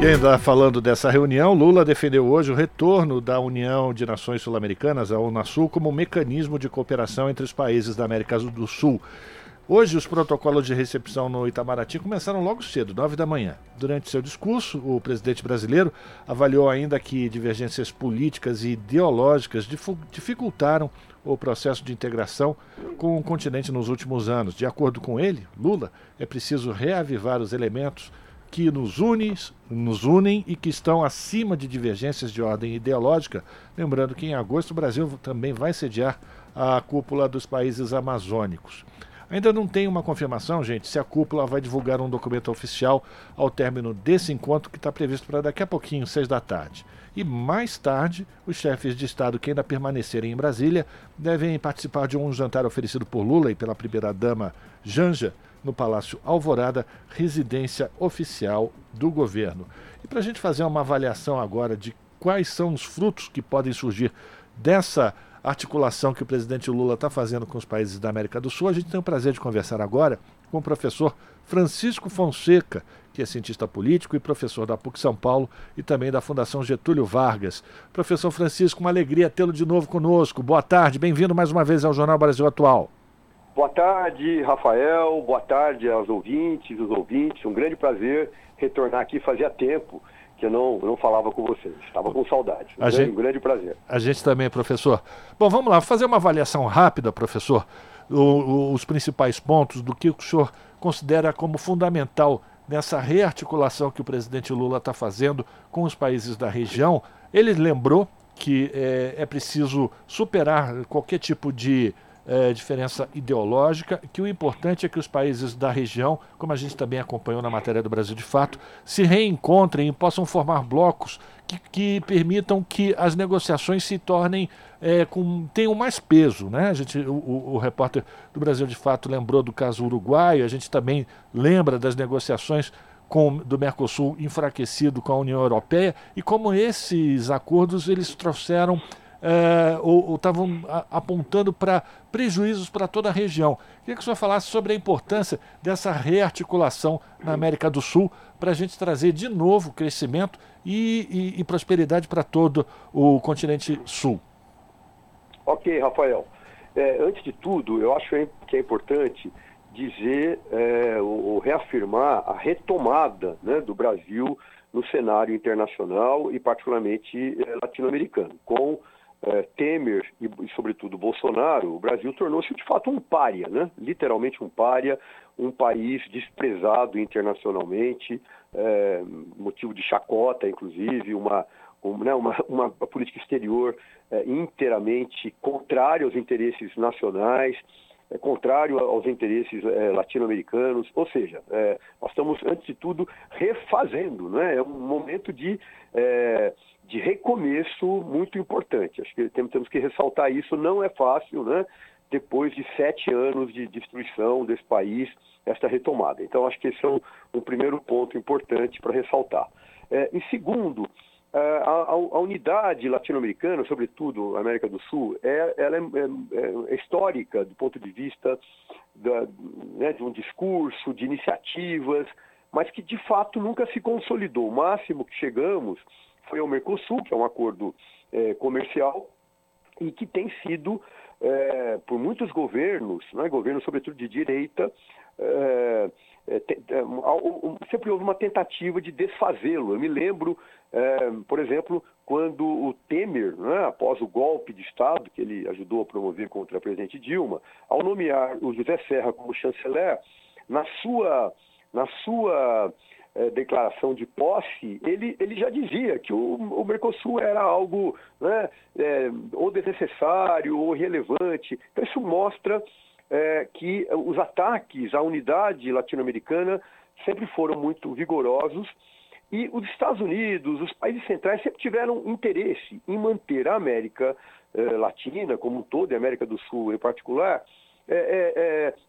E ainda falando dessa reunião, Lula defendeu hoje o retorno da União de Nações Sul-Americanas, a Unasul, como mecanismo de cooperação entre os países da América do Sul. Hoje, os protocolos de recepção no Itamaraty começaram logo cedo, 9 da manhã. Durante seu discurso, o presidente brasileiro avaliou ainda que divergências políticas e ideológicas dificultaram o processo de integração com o continente nos últimos anos. De acordo com ele, Lula, é preciso reavivar os elementos que nos, nos unem e que estão acima de divergências de ordem ideológica. Lembrando que em agosto o Brasil também vai sediar a cúpula dos países amazônicos. Ainda não tem uma confirmação, gente, se a cúpula vai divulgar um documento oficial ao término desse encontro que está previsto para daqui a pouquinho, seis da tarde. E mais tarde, os chefes de Estado que ainda permanecerem em Brasília devem participar de um jantar oferecido por Lula e pela primeira-dama Janja no Palácio Alvorada, residência oficial do governo. E para a gente fazer uma avaliação agora de quais são os frutos que podem surgir dessa articulação que o presidente Lula está fazendo com os países da América do Sul. A gente tem o prazer de conversar agora com o professor Francisco Fonseca, que é cientista político e professor da PUC São Paulo e também da Fundação Getúlio Vargas. Professor Francisco, uma alegria tê-lo de novo conosco. Boa tarde, bem-vindo mais uma vez ao Jornal Brasil Atual. Boa tarde, Rafael. Boa tarde aos ouvintes, os ouvintes. Um grande prazer retornar aqui. Fazia tempo que eu não, não falava com vocês. Estava com saudade. Um, grande, gente, um grande prazer. A gente também, professor. Bom, vamos lá, fazer uma avaliação rápida, professor, o, os principais pontos do que o senhor considera como fundamental nessa rearticulação que o presidente Lula está fazendo com os países da região. Ele lembrou que é, é preciso superar qualquer tipo de é, diferença ideológica, que o importante é que os países da região, como a gente também acompanhou na matéria do Brasil de Fato, se reencontrem e possam formar blocos que, que permitam que as negociações se tornem é, com, tenham mais peso. Né? A gente, o, o, o repórter do Brasil de Fato lembrou do caso uruguaio, a gente também lembra das negociações com, do Mercosul enfraquecido com a União Europeia e como esses acordos eles trouxeram é, ou estavam apontando para prejuízos para toda a região. Queria que o senhor falasse sobre a importância dessa rearticulação na América do Sul para a gente trazer de novo crescimento e, e, e prosperidade para todo o continente sul. Ok, Rafael. É, antes de tudo, eu acho que é importante dizer é, ou, reafirmar a retomada né, do Brasil no cenário internacional e particularmente é, latino-americano, com é, Temer e, sobretudo, Bolsonaro, o Brasil tornou-se de fato um pária, né? literalmente um pária, um país desprezado internacionalmente, é, motivo de chacota, inclusive, uma, um, né, uma, uma, política exterior é, inteiramente contrária aos interesses nacionais, é, contrário aos interesses é, latino-americanos, ou seja, é, nós estamos, antes de tudo, refazendo, né? é um momento de é, de recomeço muito importante. Acho que temos que ressaltar isso, não é fácil, né? Depois de sete anos de destruição desse país, esta retomada. Então, acho que esse é um, um primeiro ponto importante para ressaltar. É, em segundo, é, a, a, a unidade latino-americana, sobretudo a América do Sul, é, ela é, é, é histórica do ponto de vista da, né, de um discurso, de iniciativas, mas que de fato nunca se consolidou. O máximo que chegamos foi ao Mercosul, que é um acordo é, comercial, e que tem sido, é, por muitos governos, né, governos sobretudo de direita, é, é é, sempre houve uma tentativa de desfazê-lo. Eu me lembro, é, por exemplo, quando o Temer, né, após o golpe de Estado que ele ajudou a promover contra a presidente Dilma, ao nomear o José Serra como chanceler, na sua, na sua declaração de posse, ele, ele já dizia que o, o Mercosul era algo né, é, ou desnecessário ou relevante. Então, isso mostra é, que os ataques à unidade latino-americana sempre foram muito vigorosos e os Estados Unidos, os países centrais sempre tiveram interesse em manter a América Latina como um todo, e a América do Sul em particular,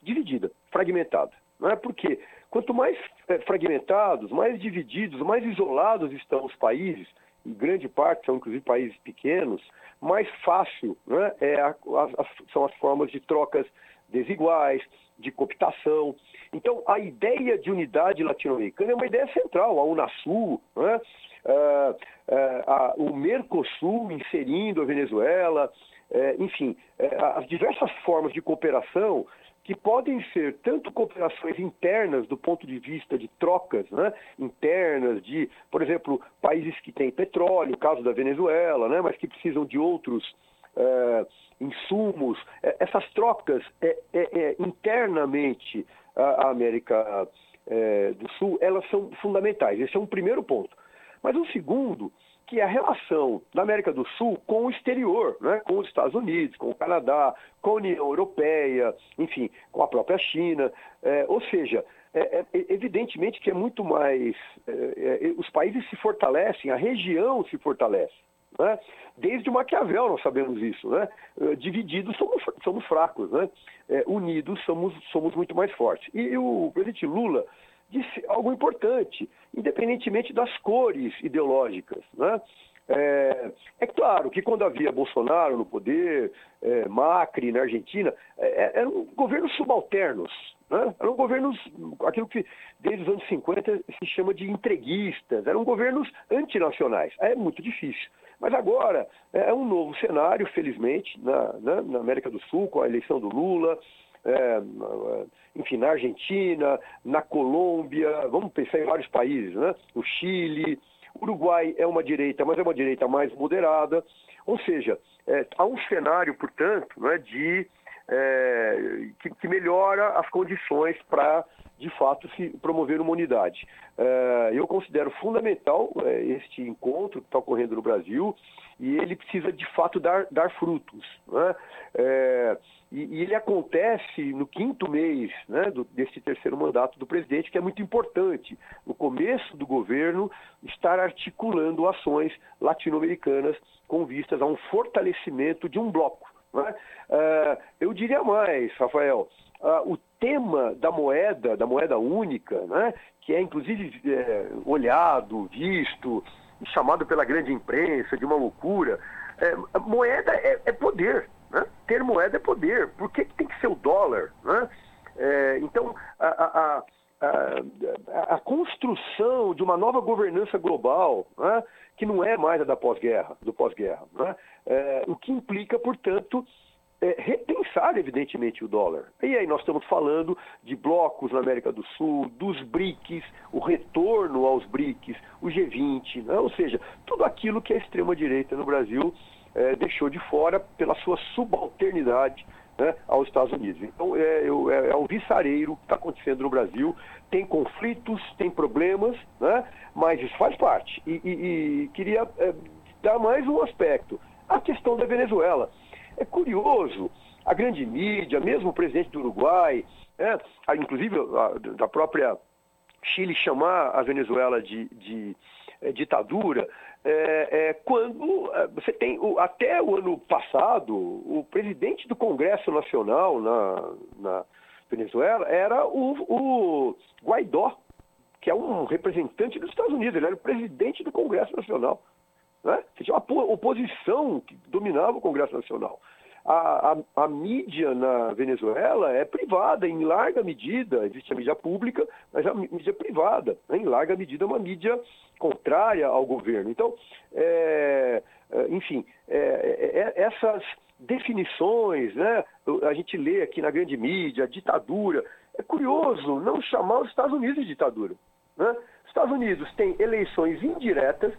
dividida, fragmentada. Não é porque Quanto mais é, fragmentados, mais divididos, mais isolados estão os países, em grande parte são inclusive países pequenos, mais fácil né, é a, a, são as formas de trocas desiguais, de cooptação. Então, a ideia de unidade latino-americana é uma ideia central, a Unasul, né, uh, uh, a, o Mercosul inserindo a Venezuela, é, enfim, é, as diversas formas de cooperação que podem ser tanto cooperações internas do ponto de vista de trocas né, internas de, por exemplo, países que têm petróleo, caso da Venezuela, né, mas que precisam de outros é, insumos. É, essas trocas é, internamente a, América do Sul, elas são fundamentais. Esse é um primeiro ponto. Mas um segundo que é a relação da América do Sul com o exterior, né? com os Estados Unidos, com o Canadá, com a União Europeia, enfim, com a própria China. É, ou seja, é, é, evidentemente que é muito mais. É, é, os países se fortalecem, a região se fortalece. Né? Desde Maquiavel nós sabemos isso. Né? É, divididos somos, somos fracos, né? unidos somos, somos muito mais fortes. E o presidente Lula disse algo importante, independentemente das cores ideológicas. Né? É, é, claro que quando havia Bolsonaro no poder, é, Macri na Argentina, é, é eram governos subalternos. Né? Eram governos, aquilo que desde os anos 50 se chama de entreguistas, eram governos antinacionais. É muito difícil. Mas agora é um novo cenário, felizmente, na, na, na América do Sul, com a eleição do Lula, é, enfim, na Argentina, na Colômbia, vamos pensar em vários países, né? O Chile, Uruguai é uma direita, mas é uma direita mais moderada. Ou seja, é, há um cenário, portanto, né, de é, que, que, melhora as condições para, de fato, se promover uma unidade. É, eu considero fundamental é, este encontro que está ocorrendo no Brasil e ele precisa, de fato, dar, dar frutos. Né? É, e, e, ele acontece no quinto mês né, do, desse terceiro mandato do presidente, que é muito importante. No começo do governo, estar articulando ações latino-americanas com vistas a um fortalecimento de um bloco. Né? Uh, eu diria mais, Rafael, uh, o tema da moeda, da moeda única, né, que é inclusive é, olhado, visto, chamado pela grande imprensa de uma loucura, é, moeda é, é poder. Né? Ter moeda é poder. Por que, que tem que ser o dólar? Né? É, então, a, a, a, a, construção de uma nova governança global, né? que não é mais a da pós-guerra, do pós-guerra, né? é, o que implica, portanto, é, repensar, evidentemente, o dólar. E aí nós estamos falando de blocos na América do Sul, dos BRICS, o retorno aos BRICS, o G20, né? ou seja, tudo aquilo que a extrema-direita no Brasil é, deixou de fora pela sua subalternidade né, aos Estados Unidos. Então, é, é, é um viçareiro que está acontecendo no Brasil. Tem conflitos, tem problemas, né, mas isso faz parte. E, e, e queria é, dar mais um aspecto: a questão da Venezuela. É curioso, a grande mídia, mesmo o presidente do Uruguai, né, inclusive a, da própria Chile chamar a Venezuela de, de é, ditadura, é, é, quando é, você tem, até o ano passado, o presidente do Congresso Nacional na, na Venezuela era o, o, Guaidó, que é um representante dos Estados Unidos, ele era o presidente do Congresso Nacional. Né? Tinha uma oposição que dominava o Congresso Nacional. A, a, a, mídia na Venezuela é privada, em larga medida, existe a mídia pública, mas a mídia privada, né? em larga medida, é uma mídia contrária ao governo. Então, é, é enfim, é, é, é, essas definições, né, a gente lê aqui na grande mídia, ditadura, é curioso não chamar os Estados Unidos de ditadura. Né? Os Estados Unidos têm eleições indiretas,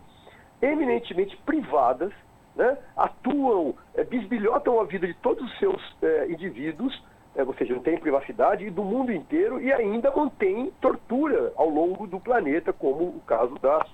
eminentemente privadas, né? atuam, é, bisbilhotam a vida de todos os seus é, indivíduos, é, ou seja, não tem privacidade, e do mundo inteiro, e ainda mantém tortura ao longo do planeta, como o caso da,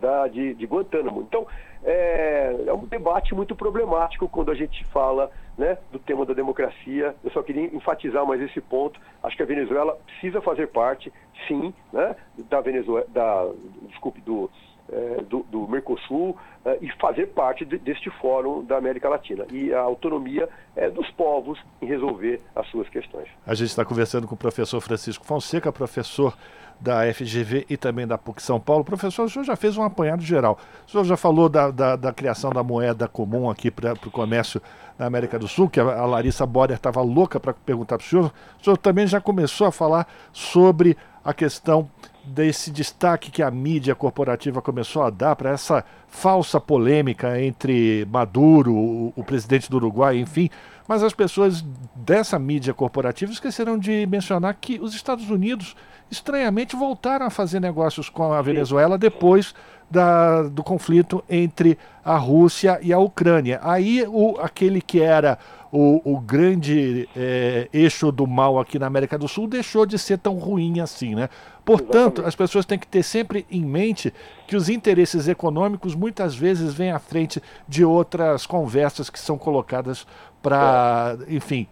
da, de, de Guantánamo. Então, é, é, um debate muito problemático quando a gente fala né, do tema da democracia. Eu só queria enfatizar mais esse ponto. Acho que a Venezuela precisa fazer parte, sim, né, da Venezuela, da, desculpe, do, é, do, do, Mercosul é, e fazer parte de, deste fórum da América Latina. E a autonomia é dos povos em resolver as suas questões. A gente está conversando com o professor Francisco Fonseca, professor da FGV e também da PUC São Paulo. Professor, o senhor já fez um apanhado geral. O senhor já falou da, da, da criação da moeda comum aqui para o comércio na América do Sul, que a, a Larissa Boder estava louca para perguntar para o senhor. O senhor também já começou a falar sobre a questão desse destaque que a mídia corporativa começou a dar para essa falsa polêmica entre Maduro, o, o, presidente do Uruguai, enfim. Mas as pessoas dessa mídia corporativa esqueceram de mencionar que os Estados Unidos, estranhamente, voltaram a fazer negócios com a Venezuela depois da, do conflito entre a Rússia e a Ucrânia. Aí o, aquele que era o, o grande é, eixo do mal aqui na América do Sul deixou de ser tão ruim assim, né? Portanto, Exatamente. as pessoas têm que ter sempre em mente que os interesses econômicos muitas vezes vêm à frente de outras conversas que são colocadas para, é. enfim,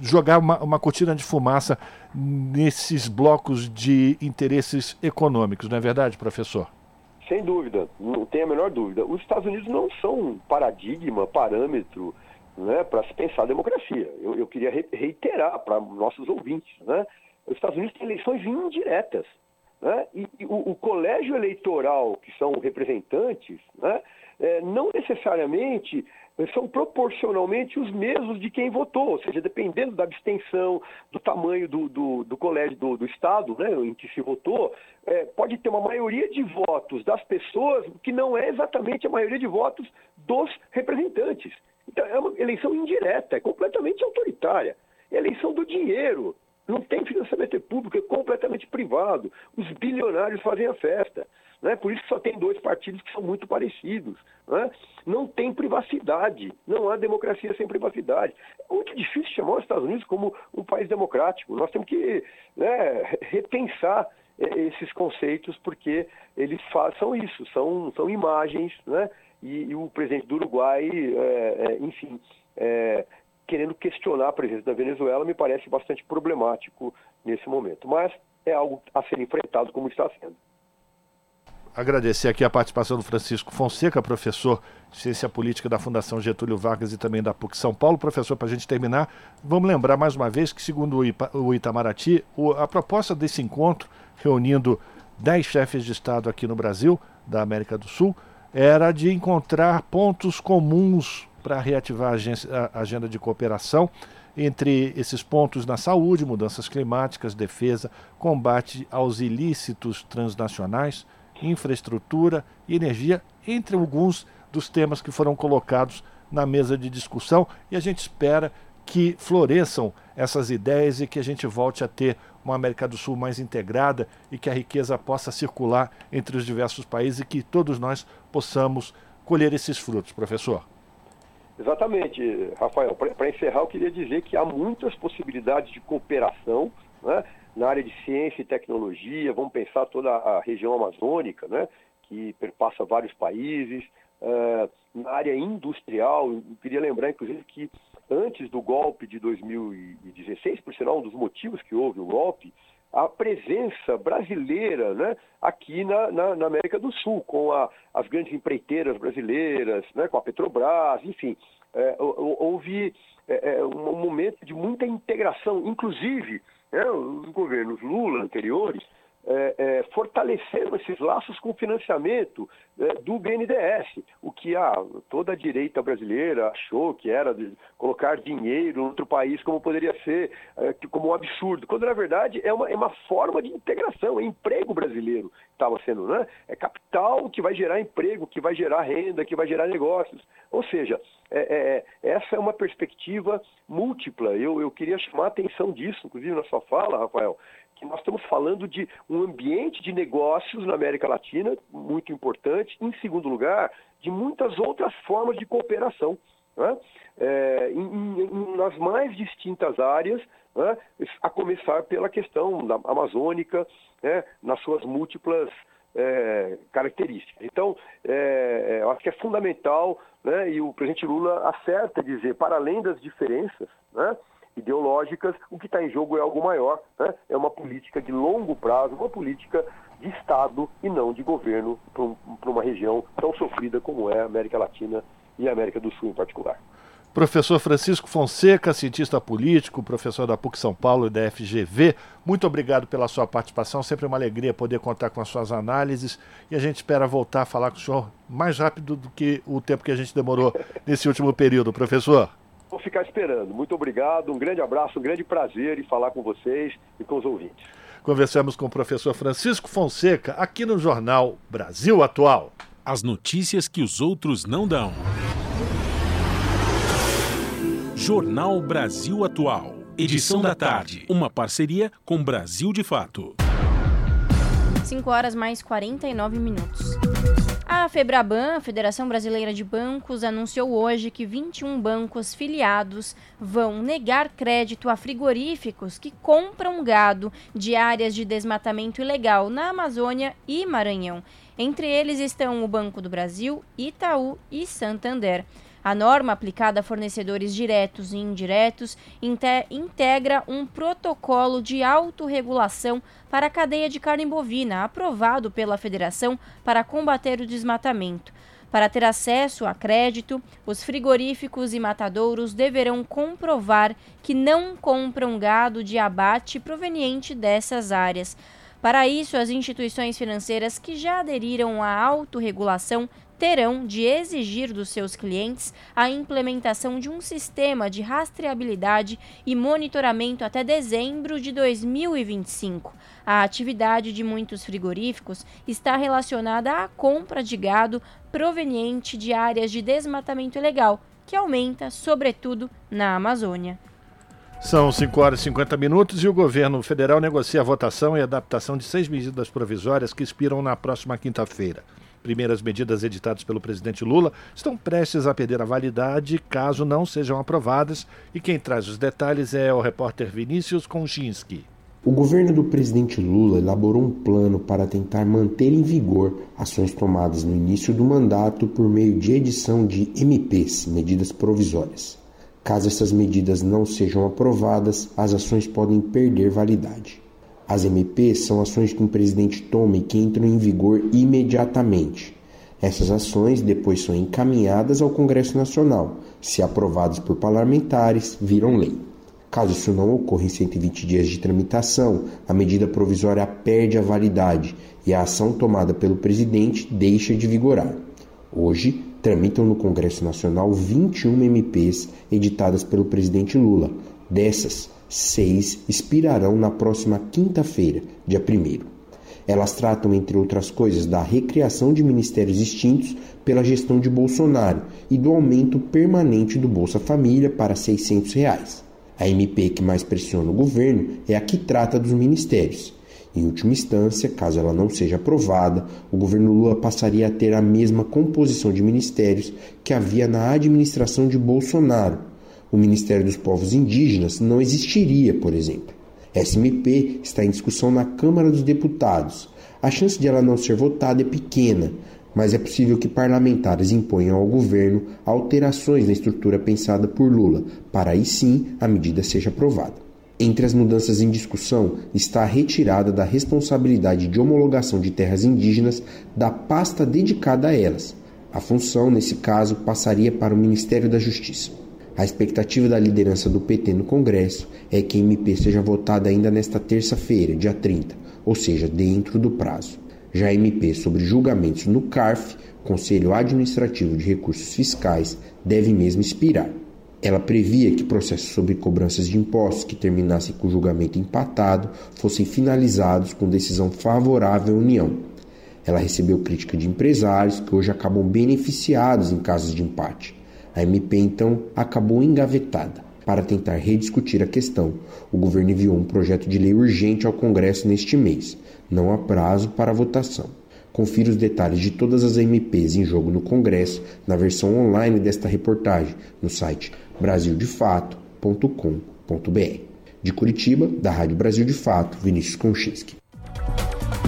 jogar uma, uma cortina de fumaça nesses blocos de interesses econômicos, não é verdade, professor? Sem dúvida, não tem a menor dúvida. Os Estados Unidos não são um paradigma, parâmetro né, para se pensar a democracia. Eu, eu queria reiterar para nossos ouvintes, né? Os Estados Unidos têm eleições indiretas. Né? E, e o, o, colégio eleitoral, que são representantes, né, é, não necessariamente são proporcionalmente os mesmos de quem votou, ou seja, dependendo da abstenção, do tamanho do, do, do colégio do, do, Estado né, em que se votou, é, pode ter uma maioria de votos das pessoas que não é exatamente a maioria de votos dos representantes. Então, é uma eleição indireta, é completamente autoritária. É eleição do dinheiro. Não tem financiamento público, é completamente privado. Os bilionários fazem a festa. Né? Por isso que só tem dois partidos que são muito parecidos. Né? Não tem privacidade, não há democracia sem privacidade. É muito difícil chamar os Estados Unidos como um país democrático. Nós temos que né, repensar é, esses conceitos porque eles façam isso, são, são imagens, né? E, e o presidente do Uruguai, é, é, enfim, é, querendo questionar a presença da Venezuela, me parece bastante problemático nesse momento. Mas é algo a ser enfrentado como está sendo. Agradecer aqui a participação do Francisco Fonseca, professor de Ciência Política da Fundação Getúlio Vargas e também da PUC São Paulo. Professor, para a gente terminar, vamos lembrar mais uma vez que, segundo o Itamaraty, a proposta desse encontro, reunindo dez chefes de Estado aqui no Brasil, da América do Sul, era de encontrar pontos comuns para reativar a agenda de cooperação entre esses pontos na saúde, mudanças climáticas, defesa, combate aos ilícitos transnacionais, infraestrutura e energia, entre alguns dos temas que foram colocados na mesa de discussão, e a gente espera que floresçam essas ideias e que a gente volte a ter uma América do Sul mais integrada e que a riqueza possa circular entre os diversos países e que todos nós possamos colher esses frutos, professor. Exatamente, Rafael. Para encerrar, eu queria dizer que há muitas possibilidades de cooperação né, na área de ciência e tecnologia. Vamos pensar toda a região amazônica, né, que perpassa vários países. Uh, na área industrial, eu queria lembrar, inclusive, que antes do golpe de 2016, por sinal, um dos motivos que houve o golpe, a presença brasileira né, aqui na, na, na América do Sul, com a, as grandes empreiteiras brasileiras, né, com a Petrobras, enfim. É, houve é, é, um momento de muita integração, inclusive né, os governos Lula anteriores é, é, fortaleceram esses laços com financiamento é, do BNDES, o que a, toda a direita brasileira achou que era colocar dinheiro em outro país como poderia ser, é, como um absurdo, quando na verdade é uma, é uma forma de integração, é emprego brasileiro estava sendo, né? É capital que vai gerar emprego, que vai gerar renda, que vai gerar negócios. Ou seja, é, é, essa é uma perspectiva múltipla. Eu, eu queria chamar a atenção disso, inclusive na sua fala, Rafael, que nós estamos falando de um ambiente de negócios na América Latina, muito importante. Em segundo lugar, de muitas outras formas de cooperação. Né? É, em, em, nas mais distintas áreas, né? a começar pela questão da amazônica, né? nas suas múltiplas é, características. Então, é, é eu acho que é fundamental, né? e o presidente Lula acerta dizer, para além das diferenças, né? Ideológicas, o que está em jogo é algo maior, né? é uma política de longo prazo, uma política de Estado e não de governo para uma região tão sofrida como é a América Latina e a América do Sul em particular. Professor Francisco Fonseca, cientista político, professor da PUC São Paulo e da FGV, muito obrigado pela sua participação. Sempre uma alegria poder contar com as suas análises e a gente espera voltar a falar com o senhor mais rápido do que o tempo que a gente demorou nesse último período, professor. Vou ficar esperando. Muito obrigado, um grande abraço, um grande prazer em falar com vocês e com os ouvintes. Conversamos com o professor Francisco Fonseca aqui no jornal Brasil Atual. As notícias que os outros não dão. Jornal Brasil Atual. Edição da tarde. Uma parceria com Brasil de Fato. 5 horas mais 49 minutos. A Febraban, Federação Brasileira de Bancos, anunciou hoje que 21 bancos filiados vão negar crédito a frigoríficos que compram gado de áreas de desmatamento ilegal na Amazônia e Maranhão. Entre eles estão o Banco do Brasil, Itaú e Santander. A norma aplicada a fornecedores diretos e indiretos integra um protocolo de autorregulação para a cadeia de carne bovina, aprovado pela Federação para combater o desmatamento. Para ter acesso a crédito, os frigoríficos e matadouros deverão comprovar que não compram gado de abate proveniente dessas áreas. Para isso, as instituições financeiras que já aderiram à autorregulação terão de exigir dos seus clientes a implementação de um sistema de rastreabilidade e monitoramento até dezembro de 2025. A atividade de muitos frigoríficos está relacionada à compra de gado proveniente de áreas de desmatamento ilegal, que aumenta, sobretudo, na Amazônia. São 5 horas e 50 minutos e o governo federal negocia a votação e adaptação de seis medidas provisórias que expiram na próxima quinta-feira primeiras medidas editadas pelo presidente Lula estão prestes a perder a validade caso não sejam aprovadas. E quem traz os detalhes é o repórter Vinícius Konchinski. O governo do presidente Lula elaborou um plano para tentar manter em vigor ações tomadas no início do mandato por meio de edição de MPs, medidas provisórias. Caso essas medidas não sejam aprovadas, as ações podem perder validade. As MPs são ações que um presidente toma e que entram em vigor imediatamente. Essas ações depois são encaminhadas ao Congresso Nacional. Se aprovadas por parlamentares, viram lei. Caso isso não ocorra em 120 dias de tramitação, a medida provisória perde a validade e a ação tomada pelo presidente deixa de vigorar. Hoje, tramitam no Congresso Nacional 21 MPs editadas pelo presidente Lula. Dessas, seis expirarão na próxima quinta-feira, dia 1. Elas tratam, entre outras coisas, da recriação de ministérios extintos pela gestão de Bolsonaro e do aumento permanente do Bolsa Família para 600 reais. A MP que mais pressiona o governo é a que trata dos ministérios. Em última instância, caso ela não seja aprovada, o governo Lula passaria a ter a mesma composição de ministérios que havia na administração de Bolsonaro, o Ministério dos Povos Indígenas não existiria, por exemplo. SMP está em discussão na Câmara dos Deputados. A chance de ela não ser votada é pequena, mas é possível que parlamentares imponham ao governo alterações na estrutura pensada por Lula, para aí sim a medida seja aprovada. Entre as mudanças em discussão está a retirada da responsabilidade de homologação de terras indígenas da pasta dedicada a elas. A função, nesse caso, passaria para o Ministério da Justiça. A expectativa da liderança do PT no Congresso é que a MP seja votada ainda nesta terça-feira, dia 30, ou seja, dentro do prazo. Já a MP sobre julgamentos no CARF, Conselho Administrativo de Recursos Fiscais, deve mesmo expirar. Ela previa que processos sobre cobranças de impostos que terminassem com julgamento empatado fossem finalizados com decisão favorável à União. Ela recebeu crítica de empresários que hoje acabam beneficiados em casos de empate. A MP então acabou engavetada. Para tentar rediscutir a questão, o governo enviou um projeto de lei urgente ao Congresso neste mês. Não há prazo para votação. Confira os detalhes de todas as MPs em jogo no Congresso na versão online desta reportagem no site brasildefato.com.br. De Curitiba, da Rádio Brasil de Fato, Vinícius Konchinski.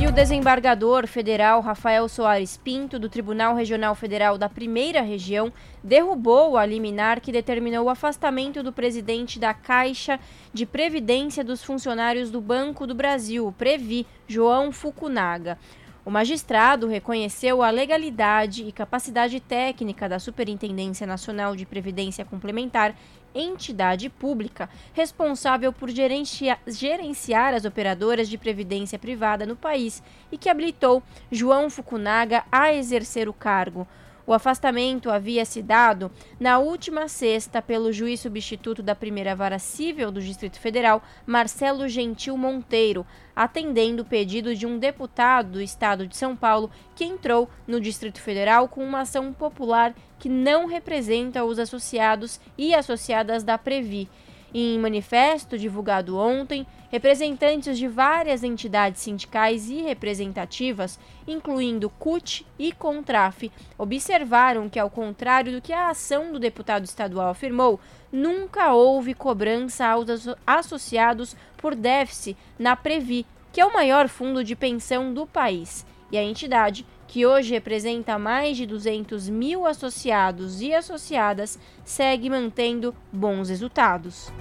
E o desembargador federal Rafael Soares Pinto, do Tribunal Regional Federal da Primeira Região, derrubou a liminar que determinou o afastamento do presidente da Caixa de Previdência dos Funcionários do Banco do Brasil, Previ, João Fukunaga. O magistrado reconheceu a legalidade e capacidade técnica da Superintendência Nacional de Previdência Complementar entidade pública responsável por gerenciar, as operadoras de previdência privada no país e que habilitou João Fukunaga a exercer o cargo. O afastamento havia se dado na última sexta pelo juiz substituto da primeira vara civil do Distrito Federal, Marcelo Gentil Monteiro, atendendo o pedido de um deputado do estado de São Paulo que entrou no Distrito Federal com uma ação popular que não representa os associados e associadas da Previ. Em manifesto divulgado ontem, representantes de várias entidades sindicais e representativas, incluindo CUT e CONTRAF, observaram que, ao contrário do que a ação do deputado estadual afirmou, nunca houve cobrança aos associados por déficit na Previ, que é o maior fundo de pensão do país. E a entidade que hoje representa mais de 200 mil associados e associadas, segue mantendo bons resultados.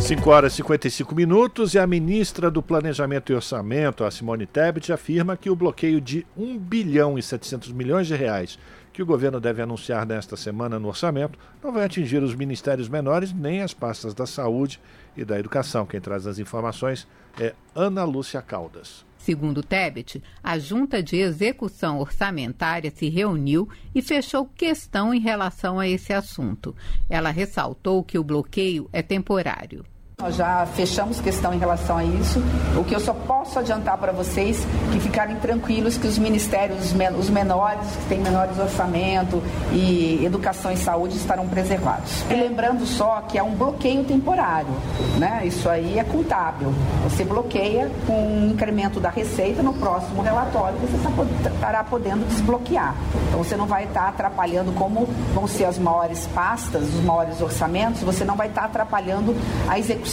5 horas e 55 minutos e a ministra do Planejamento e Orçamento, a Simone Tebet, afirma que o bloqueio de 1 bilhão e 700 milhões de reais que o governo deve anunciar nesta semana no orçamento não vai atingir os ministérios menores nem as pastas da saúde e da educação. Quem traz as informações é Ana Lúcia Caldas. Segundo Tebet, a Junta de Execução Orçamentária se reuniu e fechou questão em relação a esse assunto. Ela ressaltou que o bloqueio é temporário. Nós já fechamos questão em relação a isso. O que eu só posso adiantar para vocês que ficarem tranquilos que os ministérios, os menores, que têm menores orçamento e educação e saúde estarão preservados. E lembrando só que é um bloqueio temporário, né? Isso aí é contábil. Você bloqueia com um incremento da receita no próximo relatório, você tá estará podendo desbloquear. Então você não vai estar atrapalhando como vão ser as maiores pastas, os maiores orçamentos, você não vai estar atrapalhando a execução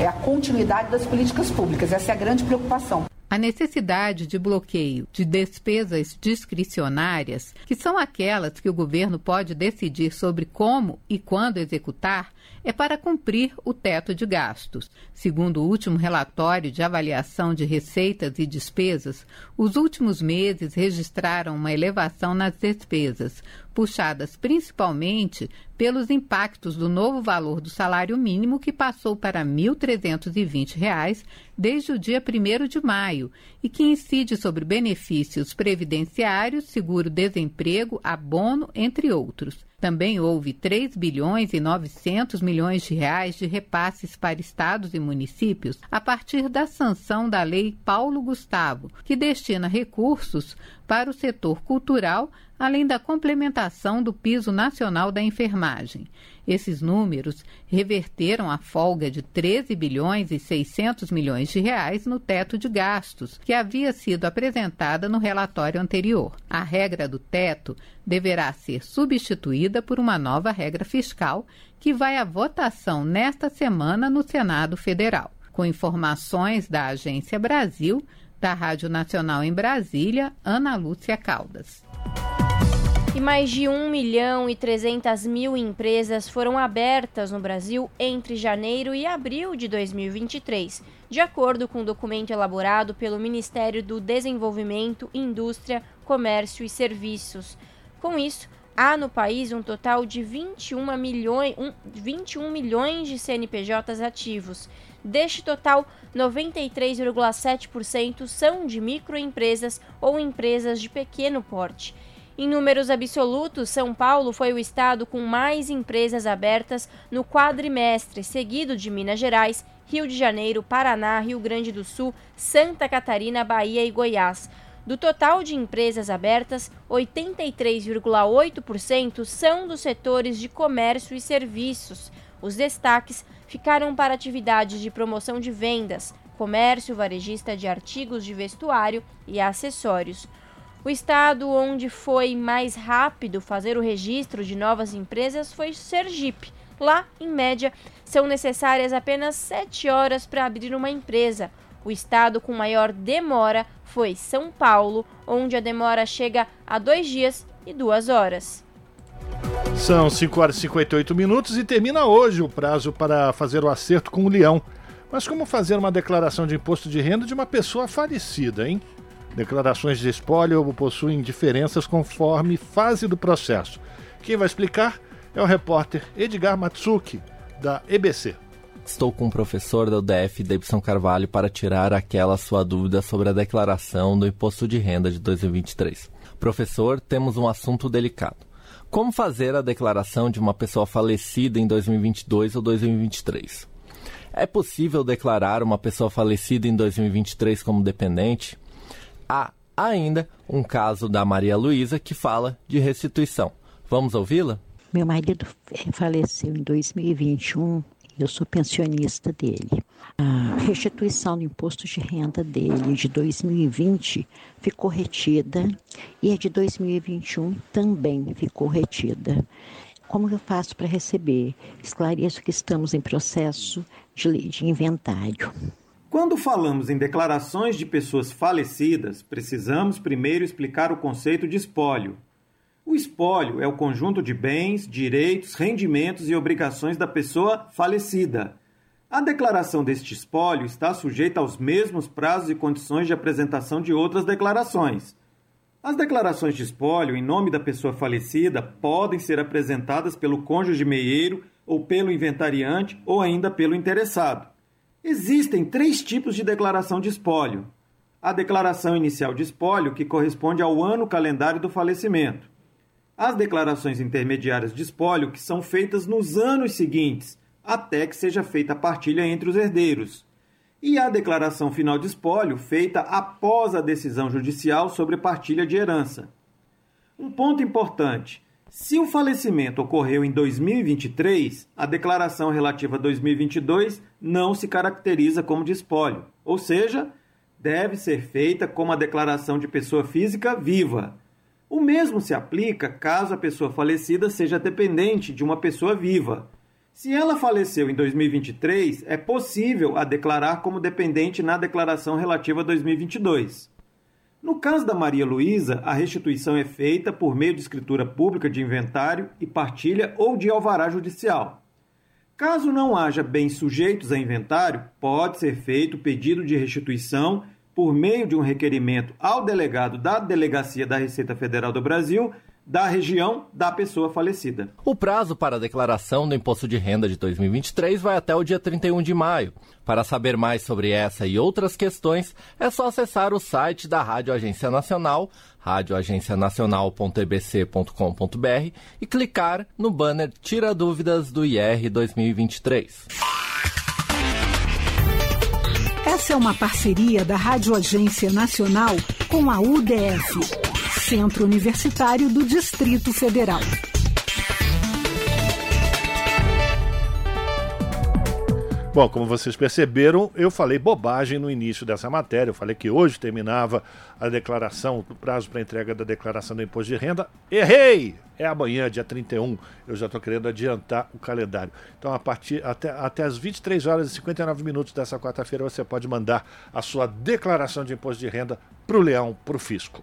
é a continuidade das políticas públicas. Essa é a grande preocupação. A necessidade de bloqueio de despesas discricionárias, que são aquelas que o governo pode decidir sobre como e quando executar, é para cumprir o teto de gastos. Segundo o último relatório de avaliação de receitas e despesas, os últimos meses registraram uma elevação nas despesas, puxadas principalmente pelos impactos do novo valor do salário mínimo, que passou para R$ 1.320 desde o dia 1 de maio e que incide sobre benefícios previdenciários, seguro-desemprego, abono, entre outros. Também houve 3 bilhões e 900 milhões de reais de repasses para estados e municípios a partir da sanção da Lei Paulo Gustavo, que destina recursos para o setor cultural, além da complementação do piso nacional da enfermagem. Esses números reverteram a folga de 13 bilhões e 600 milhões de reais no teto de gastos, que havia sido apresentada no relatório anterior. A regra do teto deverá ser substituída por uma nova regra fiscal que vai à votação nesta semana no Senado Federal. Com informações da Agência Brasil, da Rádio Nacional em Brasília, Ana Lúcia Caldas. E mais de 1 milhão e 300 mil empresas foram abertas no Brasil entre janeiro e abril de 2023, de acordo com um documento elaborado pelo Ministério do Desenvolvimento, Indústria, Comércio e Serviços. Com isso, há no país um total de 21 milhões, um, 21 milhões de CNPJs ativos. Deste total, 93,7% são de microempresas ou empresas de pequeno porte. Em números absolutos, São Paulo foi o estado com mais empresas abertas no quadrimestre, seguido de Minas Gerais, Rio de Janeiro, Paraná, Rio Grande do Sul, Santa Catarina, Bahia e Goiás. Do total de empresas abertas, 83,8% são dos setores de comércio e serviços. Os destaques ficaram para atividades de promoção de vendas, comércio varejista de artigos de vestuário e acessórios. O estado onde foi mais rápido fazer o registro de novas empresas foi Sergipe. Lá, em média, são necessárias apenas sete horas para abrir uma empresa. O estado com maior demora foi São Paulo, onde a demora chega a dois dias e duas horas. São 5 horas e 58 minutos e termina hoje o prazo para fazer o acerto com o leão. Mas como fazer uma declaração de imposto de renda de uma pessoa falecida, hein? Declarações de espólio possuem diferenças conforme fase do processo. Quem vai explicar é o repórter Edgar Matsuki, da EBC. Estou com o professor da UDF, Davidson Carvalho, para tirar aquela sua dúvida sobre a declaração do imposto de renda de 2023. Professor, temos um assunto delicado. Como fazer a declaração de uma pessoa falecida em 2022 ou 2023? É possível declarar uma pessoa falecida em 2023 como dependente? Há ainda um caso da Maria Luísa que fala de restituição. Vamos ouvi-la? Meu marido faleceu em 2021 eu sou pensionista dele. A restituição do imposto de renda dele de 2020 ficou retida e a de 2021 também ficou retida. Como eu faço para receber? Esclareço que estamos em processo de, de inventário. Quando falamos em declarações de pessoas falecidas, precisamos primeiro explicar o conceito de espólio. O espólio é o conjunto de bens, direitos, rendimentos e obrigações da pessoa falecida. A declaração deste espólio está sujeita aos mesmos prazos e condições de apresentação de outras declarações. As declarações de espólio em nome da pessoa falecida podem ser apresentadas pelo cônjuge meieiro ou pelo inventariante ou ainda pelo interessado. Existem três tipos de declaração de espólio. A declaração inicial de espólio, que corresponde ao ano calendário do falecimento as declarações intermediárias de espólio que são feitas nos anos seguintes, até que seja feita a partilha entre os herdeiros, e a declaração final de espólio feita após a decisão judicial sobre partilha de herança. Um ponto importante: se o falecimento ocorreu em 2023, a declaração relativa a 2022 não se caracteriza como de espólio, ou seja, deve ser feita como a declaração de pessoa física viva o mesmo se aplica caso a pessoa falecida seja dependente de uma pessoa viva. Se ela faleceu em 2023, é possível a declarar como dependente na declaração relativa a 2022. No caso da Maria Luísa, a restituição é feita por meio de escritura pública de inventário e partilha ou de alvará judicial. Caso não haja bens sujeitos a inventário, pode ser feito pedido de restituição por meio de um requerimento ao delegado da Delegacia da Receita Federal do Brasil da região da pessoa falecida. O prazo para a declaração do imposto de renda de 2023 vai até o dia 31 de maio. Para saber mais sobre essa e outras questões, é só acessar o site da Rádio Agência Nacional, radioagencianacional.ebc.com.br e clicar no banner Tira Dúvidas do IR 2023. Essa é uma parceria da Rádio Agência Nacional com a UDF, Centro Universitário do Distrito Federal. Bom, como vocês perceberam, eu falei bobagem no início dessa matéria. Eu falei que hoje terminava a declaração, o prazo para entrega da declaração do imposto de renda. Errei! É amanhã, dia 31. Eu já estou querendo adiantar o calendário. Então, a partir até, até as 23 horas e 59 minutos dessa quarta-feira, você pode mandar a sua declaração de imposto de renda para o Leão, para o Fisco.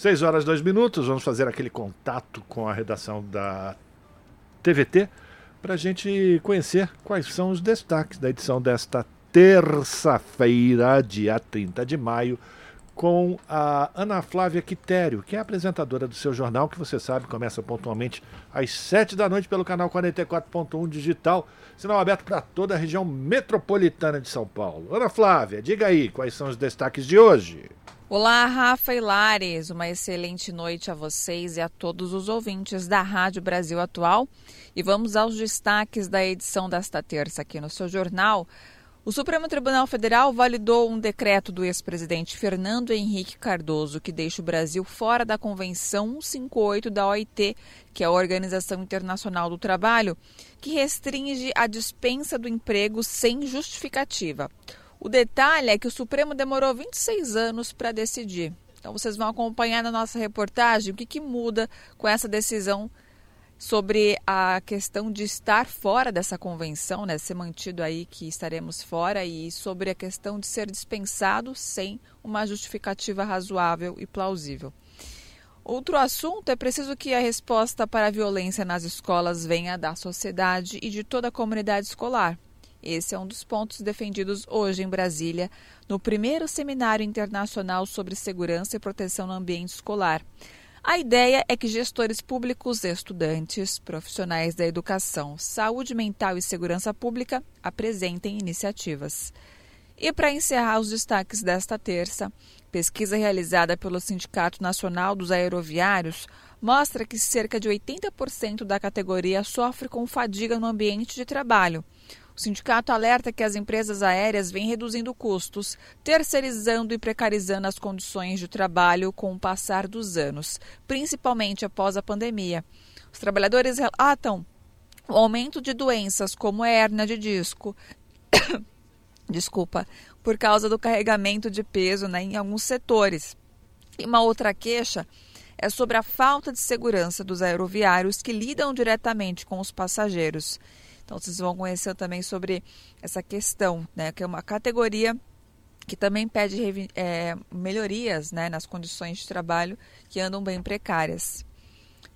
6 horas 2 minutos, vamos fazer aquele contato com a redação da TVT para a gente conhecer quais são os destaques da edição desta terça-feira, dia 30 de maio, com a Ana Flávia Quitério, que é apresentadora do seu jornal, que você sabe começa pontualmente às 7 da noite pelo canal 44.1 digital, sinal aberto para toda a região metropolitana de São Paulo. Ana Flávia, diga aí quais são os destaques de hoje. Olá, Rafa e Lares. Uma excelente noite a vocês e a todos os ouvintes da Rádio Brasil Atual. E vamos aos destaques da edição desta terça aqui no seu jornal. O Supremo Tribunal Federal validou um decreto do ex-presidente Fernando Henrique Cardoso que deixa o Brasil fora da Convenção 158 da OIT, que é a Organização Internacional do Trabalho, que restringe a dispensa do emprego sem justificativa. O detalhe é que o Supremo demorou 26 anos para decidir. Então vocês vão acompanhar na nossa reportagem o que, que muda com essa decisão sobre a questão de estar fora dessa convenção, né, ser mantido aí que estaremos fora e sobre a questão de ser dispensado sem uma justificativa razoável e plausível. Outro assunto é preciso que a resposta para a violência nas escolas venha da sociedade e de toda a comunidade escolar. Esse é um dos pontos defendidos hoje em Brasília, no primeiro Seminário Internacional sobre Segurança e Proteção no Ambiente Escolar. A ideia é que gestores públicos, estudantes, profissionais da educação, saúde mental e segurança pública apresentem iniciativas. E para encerrar os destaques desta terça, pesquisa realizada pelo Sindicato Nacional dos Aeroviários mostra que cerca de 80% da categoria sofre com fadiga no ambiente de trabalho o sindicato alerta que as empresas aéreas vêm reduzindo custos, terceirizando e precarizando as condições de trabalho com o passar dos anos, principalmente após a pandemia. Os trabalhadores relatam o aumento de doenças como hérnia de disco, [coughs] desculpa, por causa do carregamento de peso né, em alguns setores. E uma outra queixa é sobre a falta de segurança dos aeroviários que lidam diretamente com os passageiros. Então vocês vão conhecer também sobre essa questão, né, que é uma categoria que também pede é, melhorias né, nas condições de trabalho que andam bem precárias.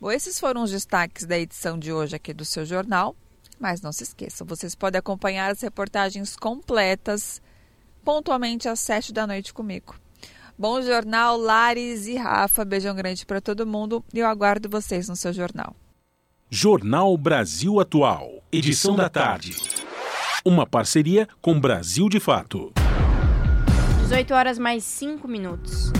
Bom, esses foram os destaques da edição de hoje aqui do seu jornal. Mas não se esqueçam, vocês podem acompanhar as reportagens completas pontualmente às sete da noite comigo. Bom jornal, Lares e Rafa. Beijão grande para todo mundo e eu aguardo vocês no seu jornal. Jornal Brasil Atual, edição da tarde. Uma parceria com Brasil de Fato. 18 horas mais 5 minutos.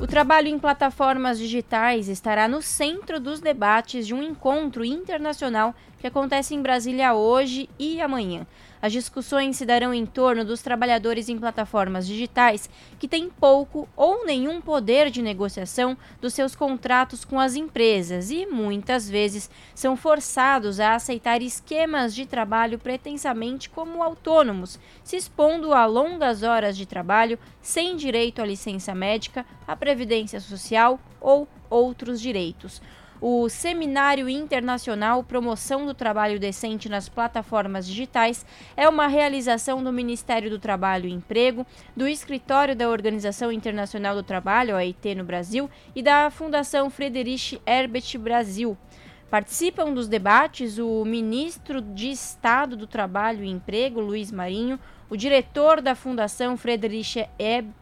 O trabalho em plataformas digitais estará no centro dos debates de um encontro internacional que acontece em Brasília hoje e amanhã. As discussões se darão em torno dos trabalhadores em plataformas digitais que têm pouco ou nenhum poder de negociação dos seus contratos com as empresas e, muitas vezes, são forçados a aceitar esquemas de trabalho pretensamente como autônomos, se expondo a longas horas de trabalho sem direito à licença médica, à previdência social ou outros direitos o Seminário Internacional Promoção do Trabalho Decente nas Plataformas Digitais é uma realização do Ministério do Trabalho e Emprego, do Escritório da Organização Internacional do Trabalho, OIT, no Brasil, e da Fundação Friedrich Herbert Brasil. Participam dos debates o ministro de Estado do Trabalho e Emprego, Luiz Marinho, o diretor da Fundação Friedrich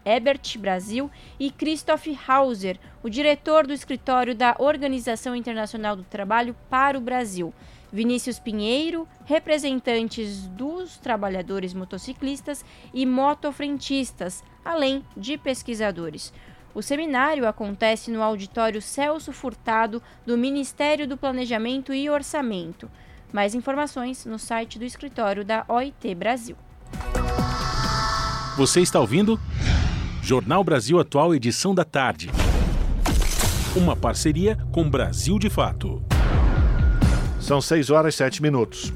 Ebert Brasil e Christoph Hauser, o diretor do escritório da Organização Internacional do Trabalho para o Brasil. Vinícius Pinheiro, representantes dos trabalhadores motociclistas e motofrentistas, além de pesquisadores. O seminário acontece no auditório Celso Furtado do Ministério do Planejamento e Orçamento. Mais informações no site do escritório da OIT Brasil. Você está ouvindo? Jornal Brasil Atual, edição da tarde. Uma parceria com Brasil de Fato. São 6 horas e 7 minutos.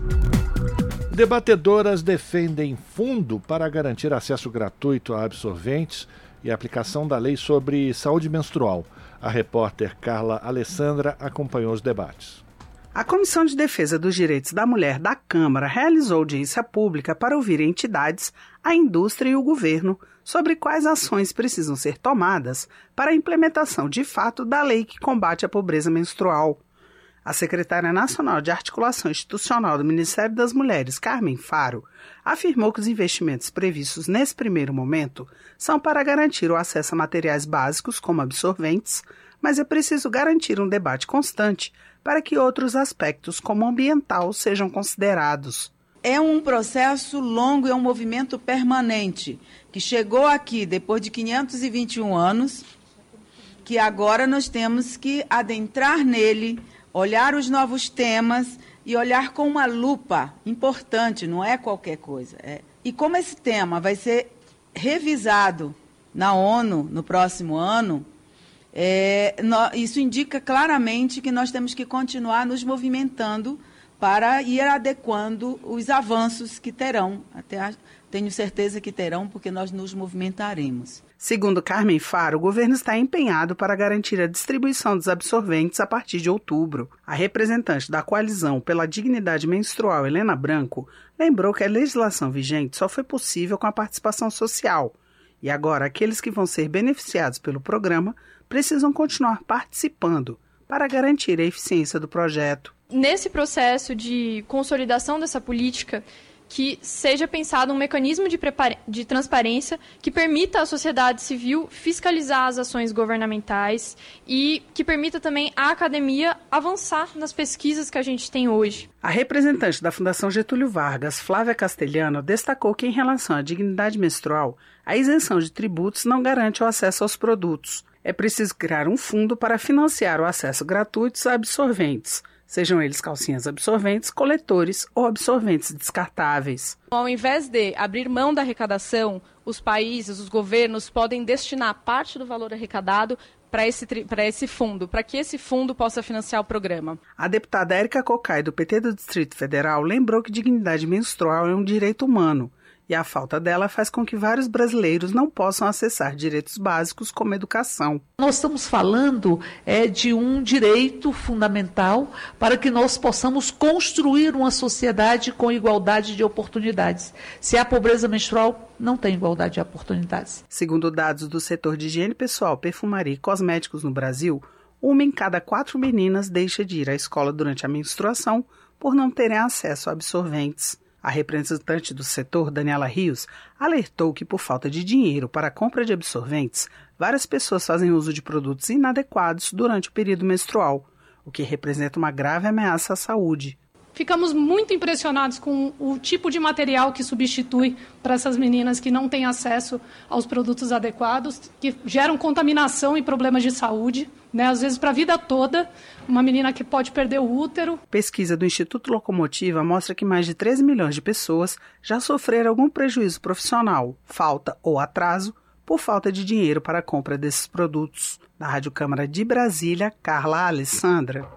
Debatedoras defendem fundo para garantir acesso gratuito a absorventes e aplicação da lei sobre saúde menstrual. A repórter Carla Alessandra acompanhou os debates. A Comissão de Defesa dos Direitos da Mulher da Câmara realizou audiência pública para ouvir entidades, a indústria e o governo sobre quais ações precisam ser tomadas para a implementação de fato da lei que combate a pobreza menstrual. A secretária nacional de Articulação Institucional do Ministério das Mulheres, Carmen Faro, afirmou que os investimentos previstos nesse primeiro momento são para garantir o acesso a materiais básicos, como absorventes, mas é preciso garantir um debate constante para que outros aspectos, como ambiental, sejam considerados. É um processo longo é um movimento permanente, que chegou aqui depois de 521 anos, que agora nós temos que adentrar nele, olhar os novos temas e olhar com uma lupa importante, não é qualquer coisa. É. E como esse tema vai ser revisado na ONU no próximo ano, é, no, isso indica claramente que nós temos que continuar nos movimentando para ir adequando os avanços que terão até a, tenho certeza que terão, porque nós nos movimentaremos. Segundo Carmen Faro, o governo está empenhado para garantir a distribuição dos absorventes a partir de outubro. A representante da coalizão pela dignidade menstrual, Helena Branco, lembrou que a legislação vigente só foi possível com a participação social. E agora, aqueles que vão ser beneficiados pelo programa precisam continuar participando para garantir a eficiência do projeto. Nesse processo de consolidação dessa política, que seja pensado um mecanismo de, de, transparência que permita à sociedade civil fiscalizar as ações governamentais e que permita também à academia avançar nas pesquisas que a gente tem hoje. A representante da Fundação Getúlio Vargas, Flávia Castelhano, destacou que, em relação à dignidade menstrual, a isenção de tributos não garante o acesso aos produtos. É preciso criar um fundo para financiar o acesso gratuito a absorventes sejam eles calcinhas absorventes, coletores ou absorventes descartáveis. Ao invés de abrir mão da arrecadação, os países, os governos podem destinar parte do valor arrecadado para esse, esse fundo, para que esse fundo possa financiar o programa. A deputada Érica Cocai, do PT do Distrito Federal, lembrou que dignidade menstrual é um direito humano e a falta dela faz com que vários brasileiros não possam acessar direitos básicos como educação. Nós estamos falando é, de um direito fundamental para que nós possamos construir uma sociedade com igualdade de oportunidades. Se há pobreza menstrual, não tem igualdade de oportunidades. Segundo dados do setor de higiene pessoal, perfumaria e cosméticos no Brasil, uma em cada quatro meninas deixa de ir à escola durante a menstruação por não terem acesso a absorventes. A representante do setor, Daniela Rios, alertou que, por falta de dinheiro para a compra de absorventes, várias pessoas fazem uso de produtos inadequados durante o período menstrual, o que representa uma grave ameaça à saúde. Ficamos muito impressionados com o tipo de material que substitui para essas meninas que não têm acesso aos produtos adequados, que geram contaminação e problemas de saúde né? Às vezes para a vida toda, uma menina que pode perder o útero. Pesquisa do Instituto Locomotiva mostra que mais de 13 milhões de pessoas já sofreram algum prejuízo profissional, falta ou atraso por falta de dinheiro para a compra desses produtos. Da Rádio Câmara de Brasília, Carla Alessandra.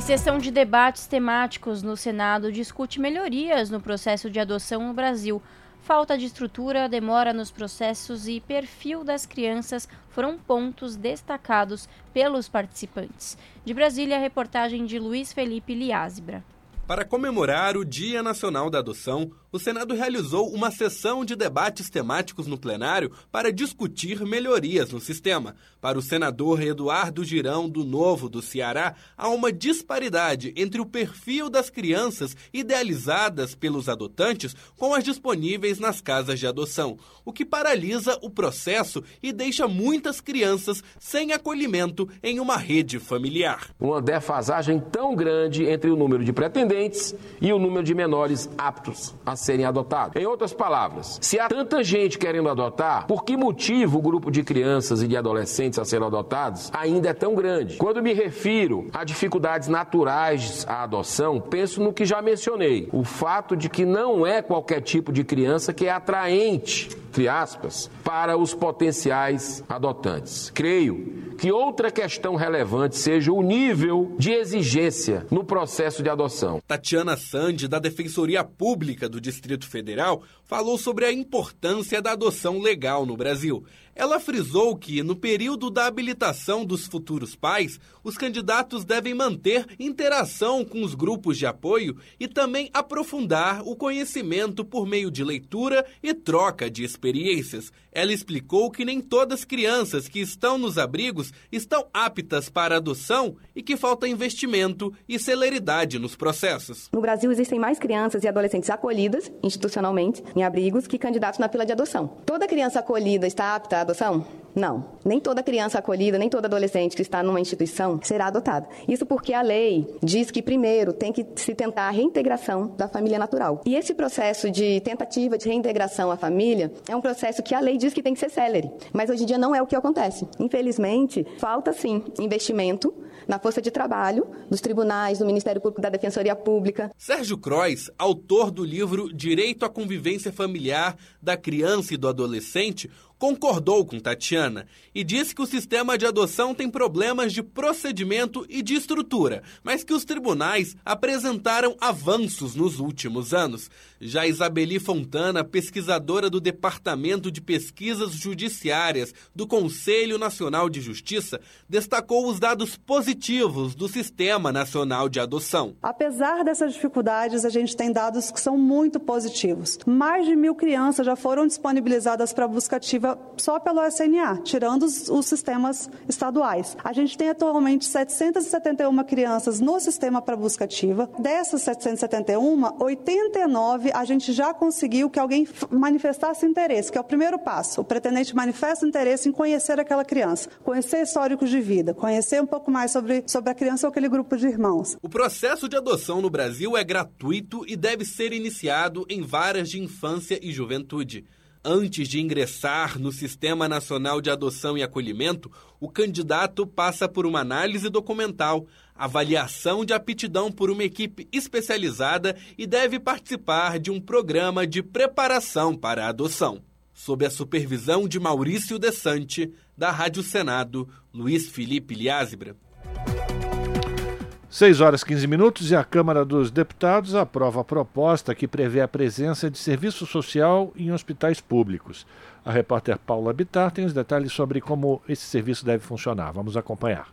Sessão de debates temáticos no Senado discute melhorias no processo de adoção no Brasil. Falta de estrutura, demora nos processos e perfil das crianças foram pontos destacados pelos participantes. De Brasília, reportagem de Luiz Felipe Liázebra. Para comemorar o Dia Nacional da Adoção, o Senado realizou uma sessão de debates temáticos no plenário para discutir melhorias no sistema. Para o senador Eduardo Girão, do Novo do Ceará, há uma disparidade entre o perfil das crianças idealizadas pelos adotantes com as disponíveis nas casas de adoção, o que paralisa o processo e deixa muitas crianças sem acolhimento em uma rede familiar. Uma defasagem tão grande entre o número de pretendentes e o número de menores aptos a serem adotados. Em outras palavras, se há tanta gente querendo adotar, por que motivo o grupo de crianças e de adolescentes a serem adotados ainda é tão grande? Quando me refiro a dificuldades naturais à adoção, penso no que já mencionei: o fato de que não é qualquer tipo de criança que é atraente entre aspas, para os potenciais adotantes. Creio que outra questão relevante seja o nível de exigência no processo de adoção. Tatiana Sandi, da Defensoria Pública do Distrito Federal, falou sobre a importância da adoção legal no Brasil. Ela frisou que, no período da habilitação dos futuros pais, os candidatos devem manter interação com os grupos de apoio e também aprofundar o conhecimento por meio de leitura e troca de experiências. Ela explicou que nem todas as crianças que estão nos abrigos estão aptas para adoção e que falta investimento e celeridade nos processos. No Brasil, existem mais crianças e adolescentes acolhidas institucionalmente em abrigos que candidatos na fila de adoção. Toda criança acolhida está apta à adoção? Não. Nem toda criança acolhida, nem todo adolescente que está numa instituição será adotada. Isso porque a lei diz que primeiro tem que se tentar a reintegração da família natural. E esse processo de tentativa de reintegração à família é um processo que a lei diz que tem que ser célere. Mas hoje em dia não é o que acontece. Infelizmente, falta sim investimento na força de trabalho dos tribunais, do Ministério Público da Defensoria Pública. Sérgio Crois, autor do livro Direito à Convivência Familiar da Criança e do Adolescente, concordou com Tatiana e disse que o sistema de adoção tem problemas de procedimento e de estrutura, mas que os tribunais apresentaram avanços nos últimos anos. Já Isabeli Fontana, pesquisadora do Departamento de Pesquisas Judiciárias do Conselho Nacional de Justiça, destacou os dados positivos do Sistema Nacional de Adoção. Apesar dessas dificuldades, a gente tem dados que são muito positivos. Mais de mil crianças já foram disponibilizadas para busca ativa só pelo SNA, tirando os, os sistemas estaduais. A gente tem atualmente 771 crianças no sistema para busca ativa. Dessas 771, 89 a gente já conseguiu que alguém manifestasse interesse, que é o primeiro passo. O pretendente manifesta interesse em conhecer aquela criança, conhecer históricos de vida, conhecer um pouco mais sobre, sobre a criança ou aquele grupo de irmãos. O processo de adoção no Brasil é gratuito e deve ser iniciado em varas de infância e juventude. Antes de ingressar no Sistema Nacional de Adoção e Acolhimento, o candidato passa por uma análise documental, avaliação de aptidão por uma equipe especializada e deve participar de um programa de preparação para a adoção. Sob a supervisão de Maurício Desante, da Rádio Senado, Luiz Felipe Liázebra. 6 horas 15 minutos e a Câmara dos Deputados aprova a proposta que prevê a presença de serviço social em hospitais públicos. A repórter Paula Bittar tem os detalhes sobre como esse serviço deve funcionar. Vamos acompanhar.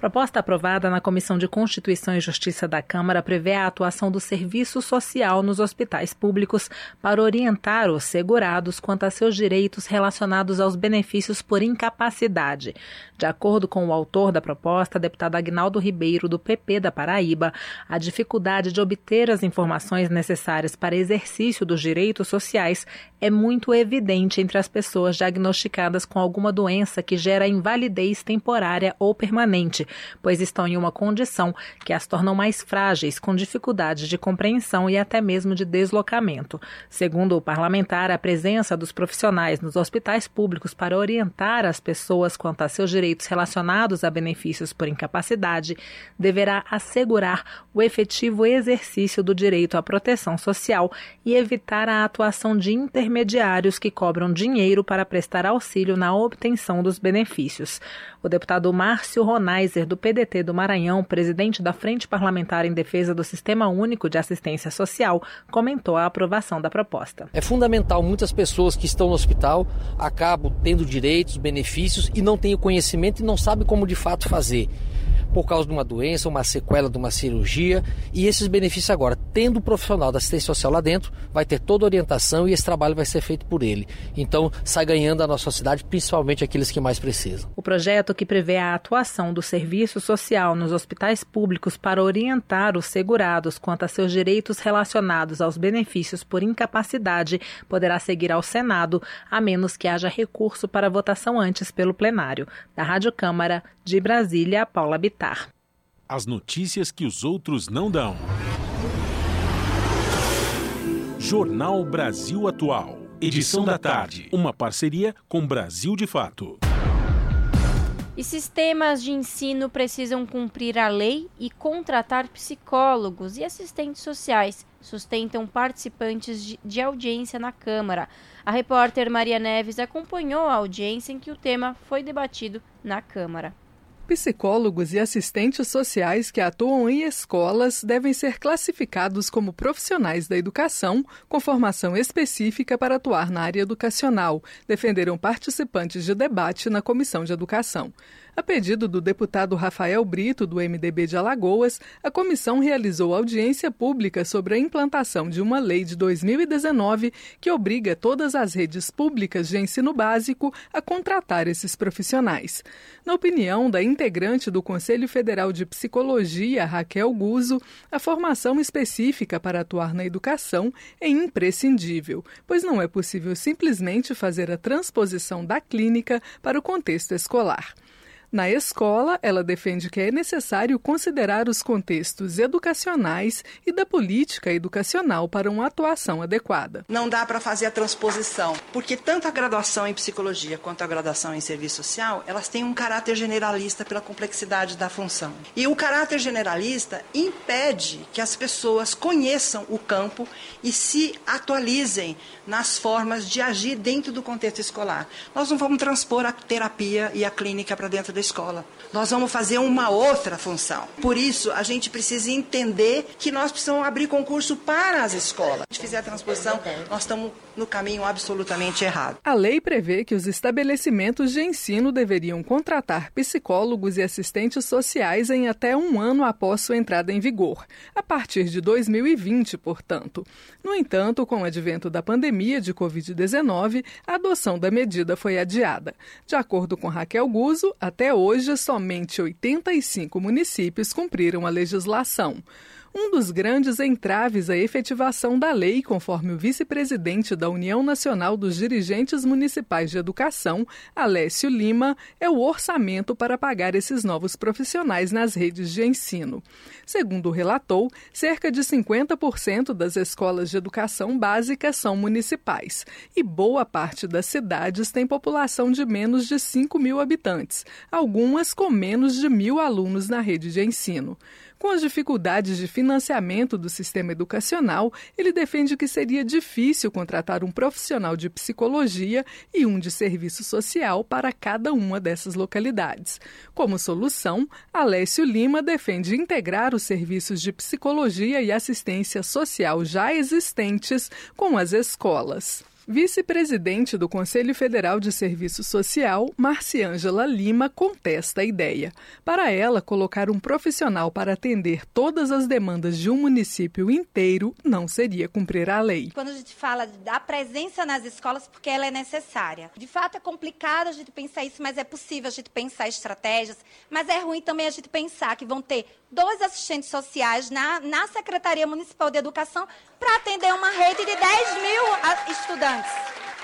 Proposta aprovada na Comissão de Constituição e Justiça da Câmara prevê a atuação do serviço social nos hospitais públicos para orientar os segurados quanto a seus direitos relacionados aos benefícios por incapacidade. De acordo com o autor da proposta, deputado Agnaldo Ribeiro, do PP da Paraíba, a dificuldade de obter as informações necessárias para exercício dos direitos sociais é muito evidente entre as pessoas diagnosticadas com alguma doença que gera invalidez temporária ou permanente pois estão em uma condição que as tornam mais frágeis, com dificuldades de compreensão e até mesmo de deslocamento. Segundo o parlamentar, a presença dos profissionais nos hospitais públicos para orientar as pessoas quanto a seus direitos relacionados a benefícios por incapacidade deverá assegurar o efetivo exercício do direito à proteção social e evitar a atuação de intermediários que cobram dinheiro para prestar auxílio na obtenção dos benefícios. O deputado Márcio Ronaiser, do PDT do Maranhão, presidente da Frente Parlamentar em Defesa do Sistema Único de Assistência Social, comentou a aprovação da proposta. É fundamental, muitas pessoas que estão no hospital acabam tendo direitos, benefícios e não têm o conhecimento e não sabem como de fato fazer por causa de uma doença, uma sequela de uma cirurgia. E esses benefícios agora, tendo o profissional da assistência social lá dentro, vai ter toda a orientação e esse trabalho vai ser feito por ele. Então, sai ganhando a nossa sociedade, principalmente aqueles que mais precisam. O projeto que prevê a atuação do serviço social nos hospitais públicos para orientar os segurados quanto a seus direitos relacionados aos benefícios por incapacidade poderá seguir ao Senado, a menos que haja recurso para votação antes pelo plenário. Da Rádio Câmara, de Brasília, Paula As notícias que os outros não dão. Jornal Brasil Atual. Edição da tarde. Uma parceria com Brasil de Fato. E sistemas de ensino precisam cumprir a lei e contratar psicólogos e assistentes sociais, sustentam participantes de, de audiência na Câmara. A repórter Maria Neves acompanhou a audiência em que o tema foi debatido na Câmara. Psicólogos e assistentes sociais que atuam em escolas devem ser classificados como profissionais da educação com formação específica para atuar na área educacional, defenderam participantes de debate na Comissão de Educação. A pedido do deputado Rafael Brito, do MDB de Alagoas, a comissão realizou audiência pública sobre a implantação de uma lei de 2019 que obriga todas as redes públicas de ensino básico a contratar esses profissionais. Na opinião da integrante do Conselho Federal de Psicologia, Raquel Guzo, a formação específica para atuar na educação é imprescindível, pois não é possível simplesmente fazer a transposição da clínica para o contexto escolar. Na escola, ela defende que é necessário considerar os contextos educacionais e da política educacional para uma atuação adequada. Não dá para fazer a transposição, porque tanto a graduação em psicologia quanto a graduação em serviço social, elas têm um caráter generalista pela complexidade da função. E o caráter generalista impede que as pessoas conheçam o campo e se atualizem nas formas de agir dentro do contexto escolar. Nós não vamos transpor a terapia e a clínica para dentro da escola. Nós vamos fazer uma outra função. Por isso, a gente precisa entender que nós precisamos abrir concurso para as escolas. Se fizer a transposição, nós estamos no caminho absolutamente errado. A lei prevê que os estabelecimentos de ensino deveriam contratar psicólogos e assistentes sociais em até um ano após sua entrada em vigor, a partir de 2020, portanto. No entanto, com o advento da pandemia de Covid-19, a adoção da medida foi adiada. De acordo com Raquel Guzo, até hoje somente 85 municípios cumpriram a legislação. Um dos grandes entraves à efetivação da lei, conforme o vice-presidente da União Nacional dos Dirigentes Municipais de Educação, Alessio Lima, é o orçamento para pagar esses novos profissionais nas redes de ensino. Segundo o relator, cerca de 50% das escolas de educação básica são municipais e boa parte das cidades tem população de menos de 5 mil habitantes, algumas com menos de mil alunos na rede de ensino. Com as dificuldades de financiamento do sistema educacional, ele defende que seria difícil contratar um profissional de psicologia e um de serviço social para cada uma dessas localidades. Como solução, Alessio Lima defende integrar os serviços de psicologia e assistência social já existentes com as escolas. Vice-presidente do Conselho Federal de Serviço Social, Marciângela Lima, contesta a ideia. Para ela, colocar um profissional para atender todas as demandas de um município inteiro não seria cumprir a lei. Quando a gente fala da presença nas escolas, porque ela é necessária. De fato, é complicado a gente pensar isso, mas é possível a gente pensar estratégias. Mas é ruim também a gente pensar que vão ter dois assistentes sociais na, na Secretaria Municipal de Educação para atender uma rede de 10 mil estudantes.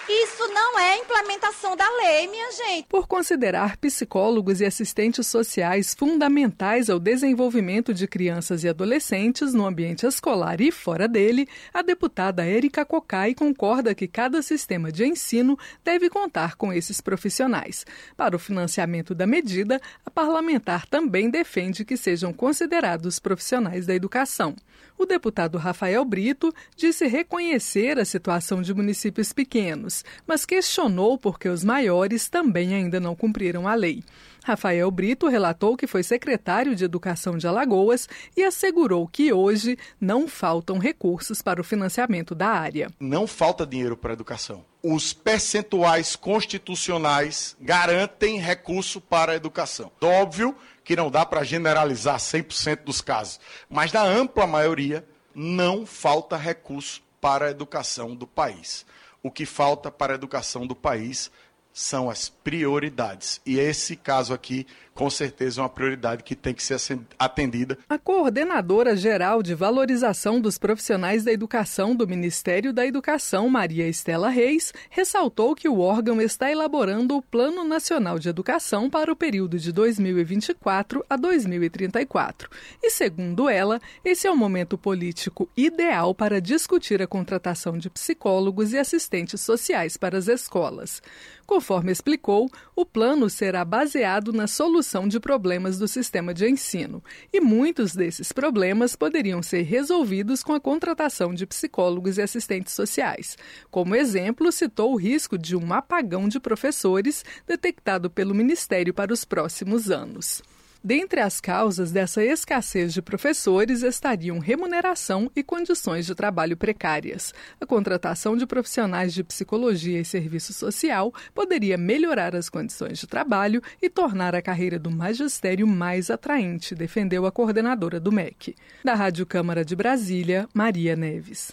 Isso não é implementação da lei, minha gente. Por considerar psicólogos e assistentes sociais fundamentais ao desenvolvimento de crianças e adolescentes no ambiente escolar e fora dele, a deputada Érica Cocai concorda que cada sistema de ensino deve contar com esses profissionais. Para o financiamento da medida, a parlamentar também defende que sejam considerados profissionais da educação. O deputado Rafael Brito disse reconhecer a situação de municípios pequenos, mas questionou porque os maiores também ainda não cumpriram a lei. Rafael Brito relatou que foi secretário de Educação de Alagoas e assegurou que hoje não faltam recursos para o financiamento da área. Não falta dinheiro para a educação. Os percentuais constitucionais garantem recurso para a educação. Óbvio que não dá para generalizar 100% dos casos, mas na ampla maioria não falta recurso para a educação do país. O que falta para a educação do país são as prioridades. E esse caso aqui, com certeza, é uma prioridade que tem que ser atendida. A coordenadora geral de valorização dos profissionais da educação do Ministério da Educação, Maria Estela Reis, ressaltou que o órgão está elaborando o Plano Nacional de Educação para o período de 2024 a 2034. E, segundo ela, esse é o momento político ideal para discutir a contratação de psicólogos e assistentes sociais para as escolas. Conforme explicou, o plano será baseado na solução de problemas do sistema de ensino, e muitos desses problemas poderiam ser resolvidos com a contratação de psicólogos e assistentes sociais. Como exemplo, citou o risco de um apagão de professores detectado pelo Ministério para os próximos anos. Dentre as causas dessa escassez de professores estariam remuneração e condições de trabalho precárias. A contratação de profissionais de psicologia e serviço social poderia melhorar as condições de trabalho e tornar a carreira do magistério mais atraente, defendeu a coordenadora do MEC. Da Rádio Câmara de Brasília, Maria Neves.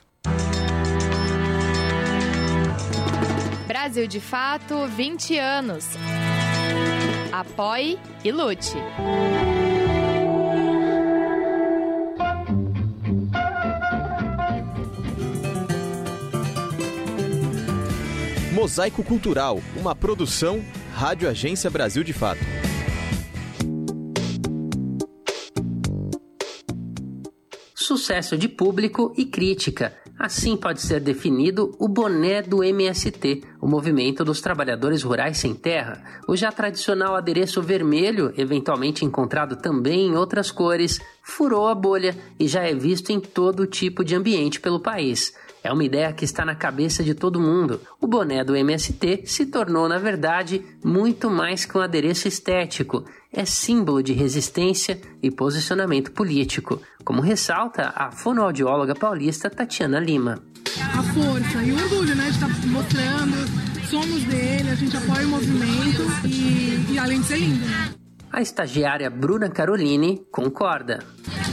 Brasil de Fato 20 anos. Apoie e lute! Mosaico Cultural, uma produção Rádio Agência Brasil de Fato. Sucesso de público e crítica Assim pode ser definido o boné do MST, o Movimento dos Trabalhadores Rurais Sem Terra. O já tradicional adereço vermelho, eventualmente encontrado também em outras cores, furou a bolha e já é visto em todo tipo de ambiente pelo país. É uma ideia que está na cabeça de todo mundo. O boné do MST se tornou, na verdade, muito mais que um adereço estético. É símbolo de resistência e posicionamento político, como ressalta a fonoaudióloga paulista Tatiana Lima. A força e o orgulho, né, de estar tá mostrando, somos dele, a gente apoia o movimento e, e além de ser lindo, né? A estagiária Bruna Caroline concorda.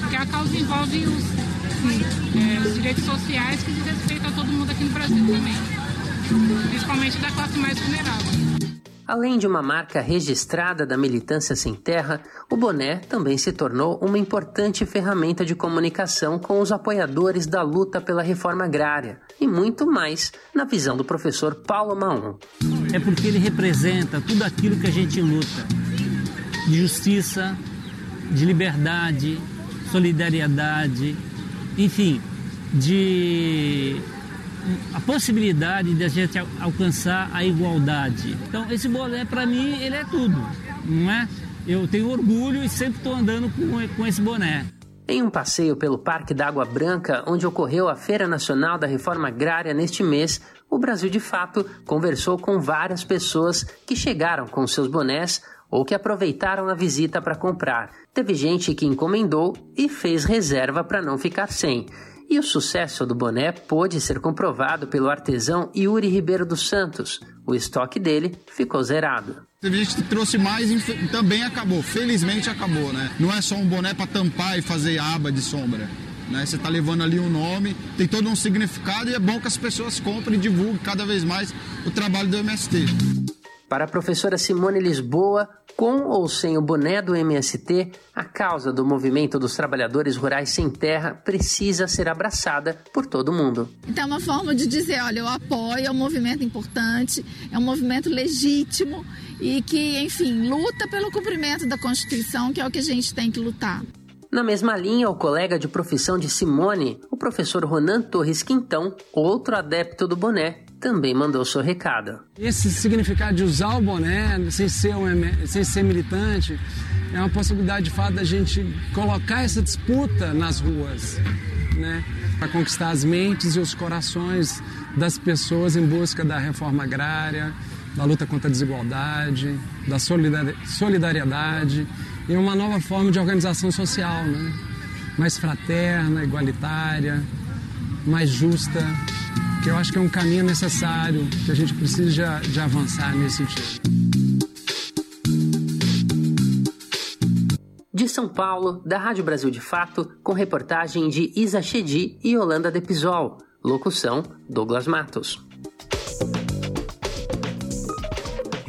Porque a causa envolve os, é, os direitos sociais que diz respeito a todo mundo aqui no Brasil também, principalmente da classe mais vulnerável. Além de uma marca registrada da militância sem terra, o boné também se tornou uma importante ferramenta de comunicação com os apoiadores da luta pela reforma agrária e muito mais na visão do professor Paulo Maon. É porque ele representa tudo aquilo que a gente luta: de justiça, de liberdade, solidariedade, enfim, de a possibilidade de a gente alcançar a igualdade. Então, esse boné, para mim, ele é tudo, não é? Eu tenho orgulho e sempre estou andando com, com esse boné. Em um passeio pelo Parque da Água Branca, onde ocorreu a Feira Nacional da Reforma Agrária neste mês, o Brasil de Fato conversou com várias pessoas que chegaram com seus bonés ou que aproveitaram a visita para comprar. Teve gente que encomendou e fez reserva para não ficar sem. E o sucesso do boné pôde ser comprovado pelo artesão Yuri Ribeiro dos Santos. O estoque dele ficou zerado. Teve gente trouxe mais e também acabou. Felizmente acabou, né? Não é só um boné para tampar e fazer aba de sombra. Né? Você está levando ali um nome, tem todo um significado e é bom que as pessoas comprem e divulguem cada vez mais o trabalho do MST. Para a professora Simone Lisboa, com ou sem o boné do MST, a causa do movimento dos trabalhadores rurais sem terra precisa ser abraçada por todo mundo. Então é uma forma de dizer, olha, eu apoio, é um movimento importante, é um movimento legítimo e que, enfim, luta pelo cumprimento da Constituição, que é o que a gente tem que lutar. Na mesma linha, o colega de profissão de Simone, o professor Ronan Torres Quintão, outro adepto do boné, também mandou seu recado. Esse significado de usar o boné sem ser, um, sem ser militante é uma possibilidade de fato da gente colocar essa disputa nas ruas, né? Para conquistar as mentes e os corações das pessoas em busca da reforma agrária, da luta contra a desigualdade, da solidariedade e uma nova forma de organização social, né? mais fraterna, igualitária, mais justa que eu acho que é um caminho necessário, que a gente precisa de, de avançar nesse sentido. De São Paulo, da Rádio Brasil de Fato, com reportagem de Isa Chedi e Holanda Depisol. Locução: Douglas Matos.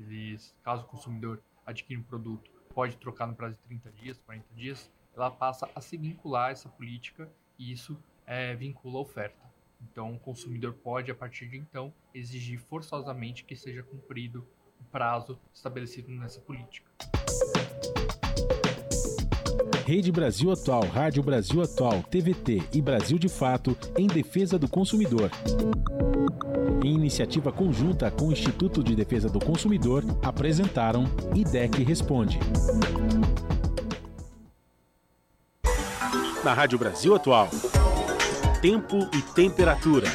eles, caso o consumidor adquira um produto, pode trocar no prazo de 30 dias, 40 dias, ela passa a se vincular a essa política e isso é, vincula a oferta. Então, o consumidor pode, a partir de então, exigir forçosamente que seja cumprido o prazo estabelecido nessa política. Rede Brasil Atual, Rádio Brasil Atual, TVT e Brasil de Fato em defesa do consumidor. Em iniciativa conjunta com o Instituto de Defesa do Consumidor, apresentaram IDEC Responde. Na Rádio Brasil Atual tempo e temperatura.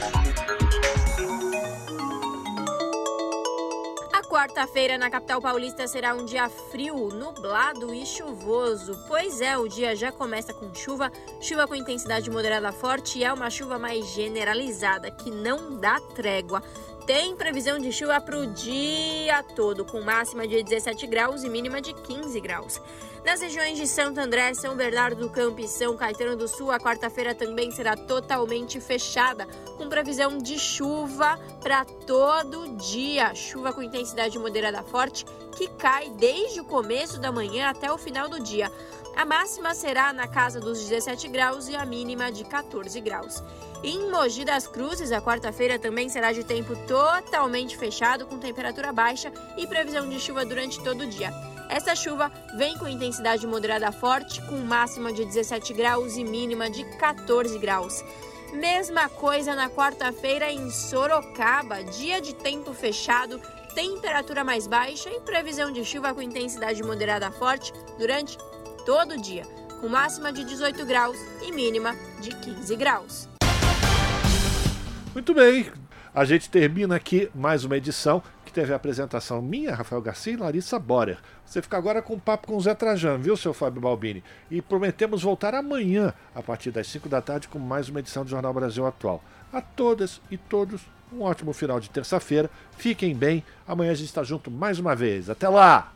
Quarta-feira na capital paulista será um dia frio, nublado e chuvoso. Pois é, o dia já começa com chuva, chuva com intensidade moderada forte e é uma chuva mais generalizada, que não dá trégua. Tem previsão de chuva para o dia todo, com máxima de 17 graus e mínima de 15 graus. Nas regiões de Santo André, São Bernardo do Campo e São Caetano do Sul, a quarta-feira também será totalmente fechada, com previsão de chuva para todo dia. Chuva com intensidade moderada forte, que cai desde o começo da manhã até o final do dia. A máxima será na casa dos 17 graus e a mínima de 14 graus. Em Mogi das Cruzes, a quarta-feira também será de tempo totalmente fechado, com temperatura baixa e previsão de chuva durante todo o dia. Essa chuva vem com intensidade moderada forte, com máxima de 17 graus e mínima de 14 graus. Mesma coisa na quarta-feira em Sorocaba, dia de tempo fechado, temperatura mais baixa e previsão de chuva com intensidade moderada forte durante todo o dia, com máxima de 18 graus e mínima de 15 graus. Muito bem, a gente termina aqui mais uma edição teve a apresentação minha, Rafael Garcia e Larissa Borer. Você fica agora com um papo com o Zé Trajano, viu, seu Fábio Balbini? E prometemos voltar amanhã, a partir das 5 da tarde, com mais uma edição do Jornal Brasil Atual. A todas e todos, um ótimo final de terça-feira. Fiquem bem. Amanhã a gente está junto mais uma vez. Até lá!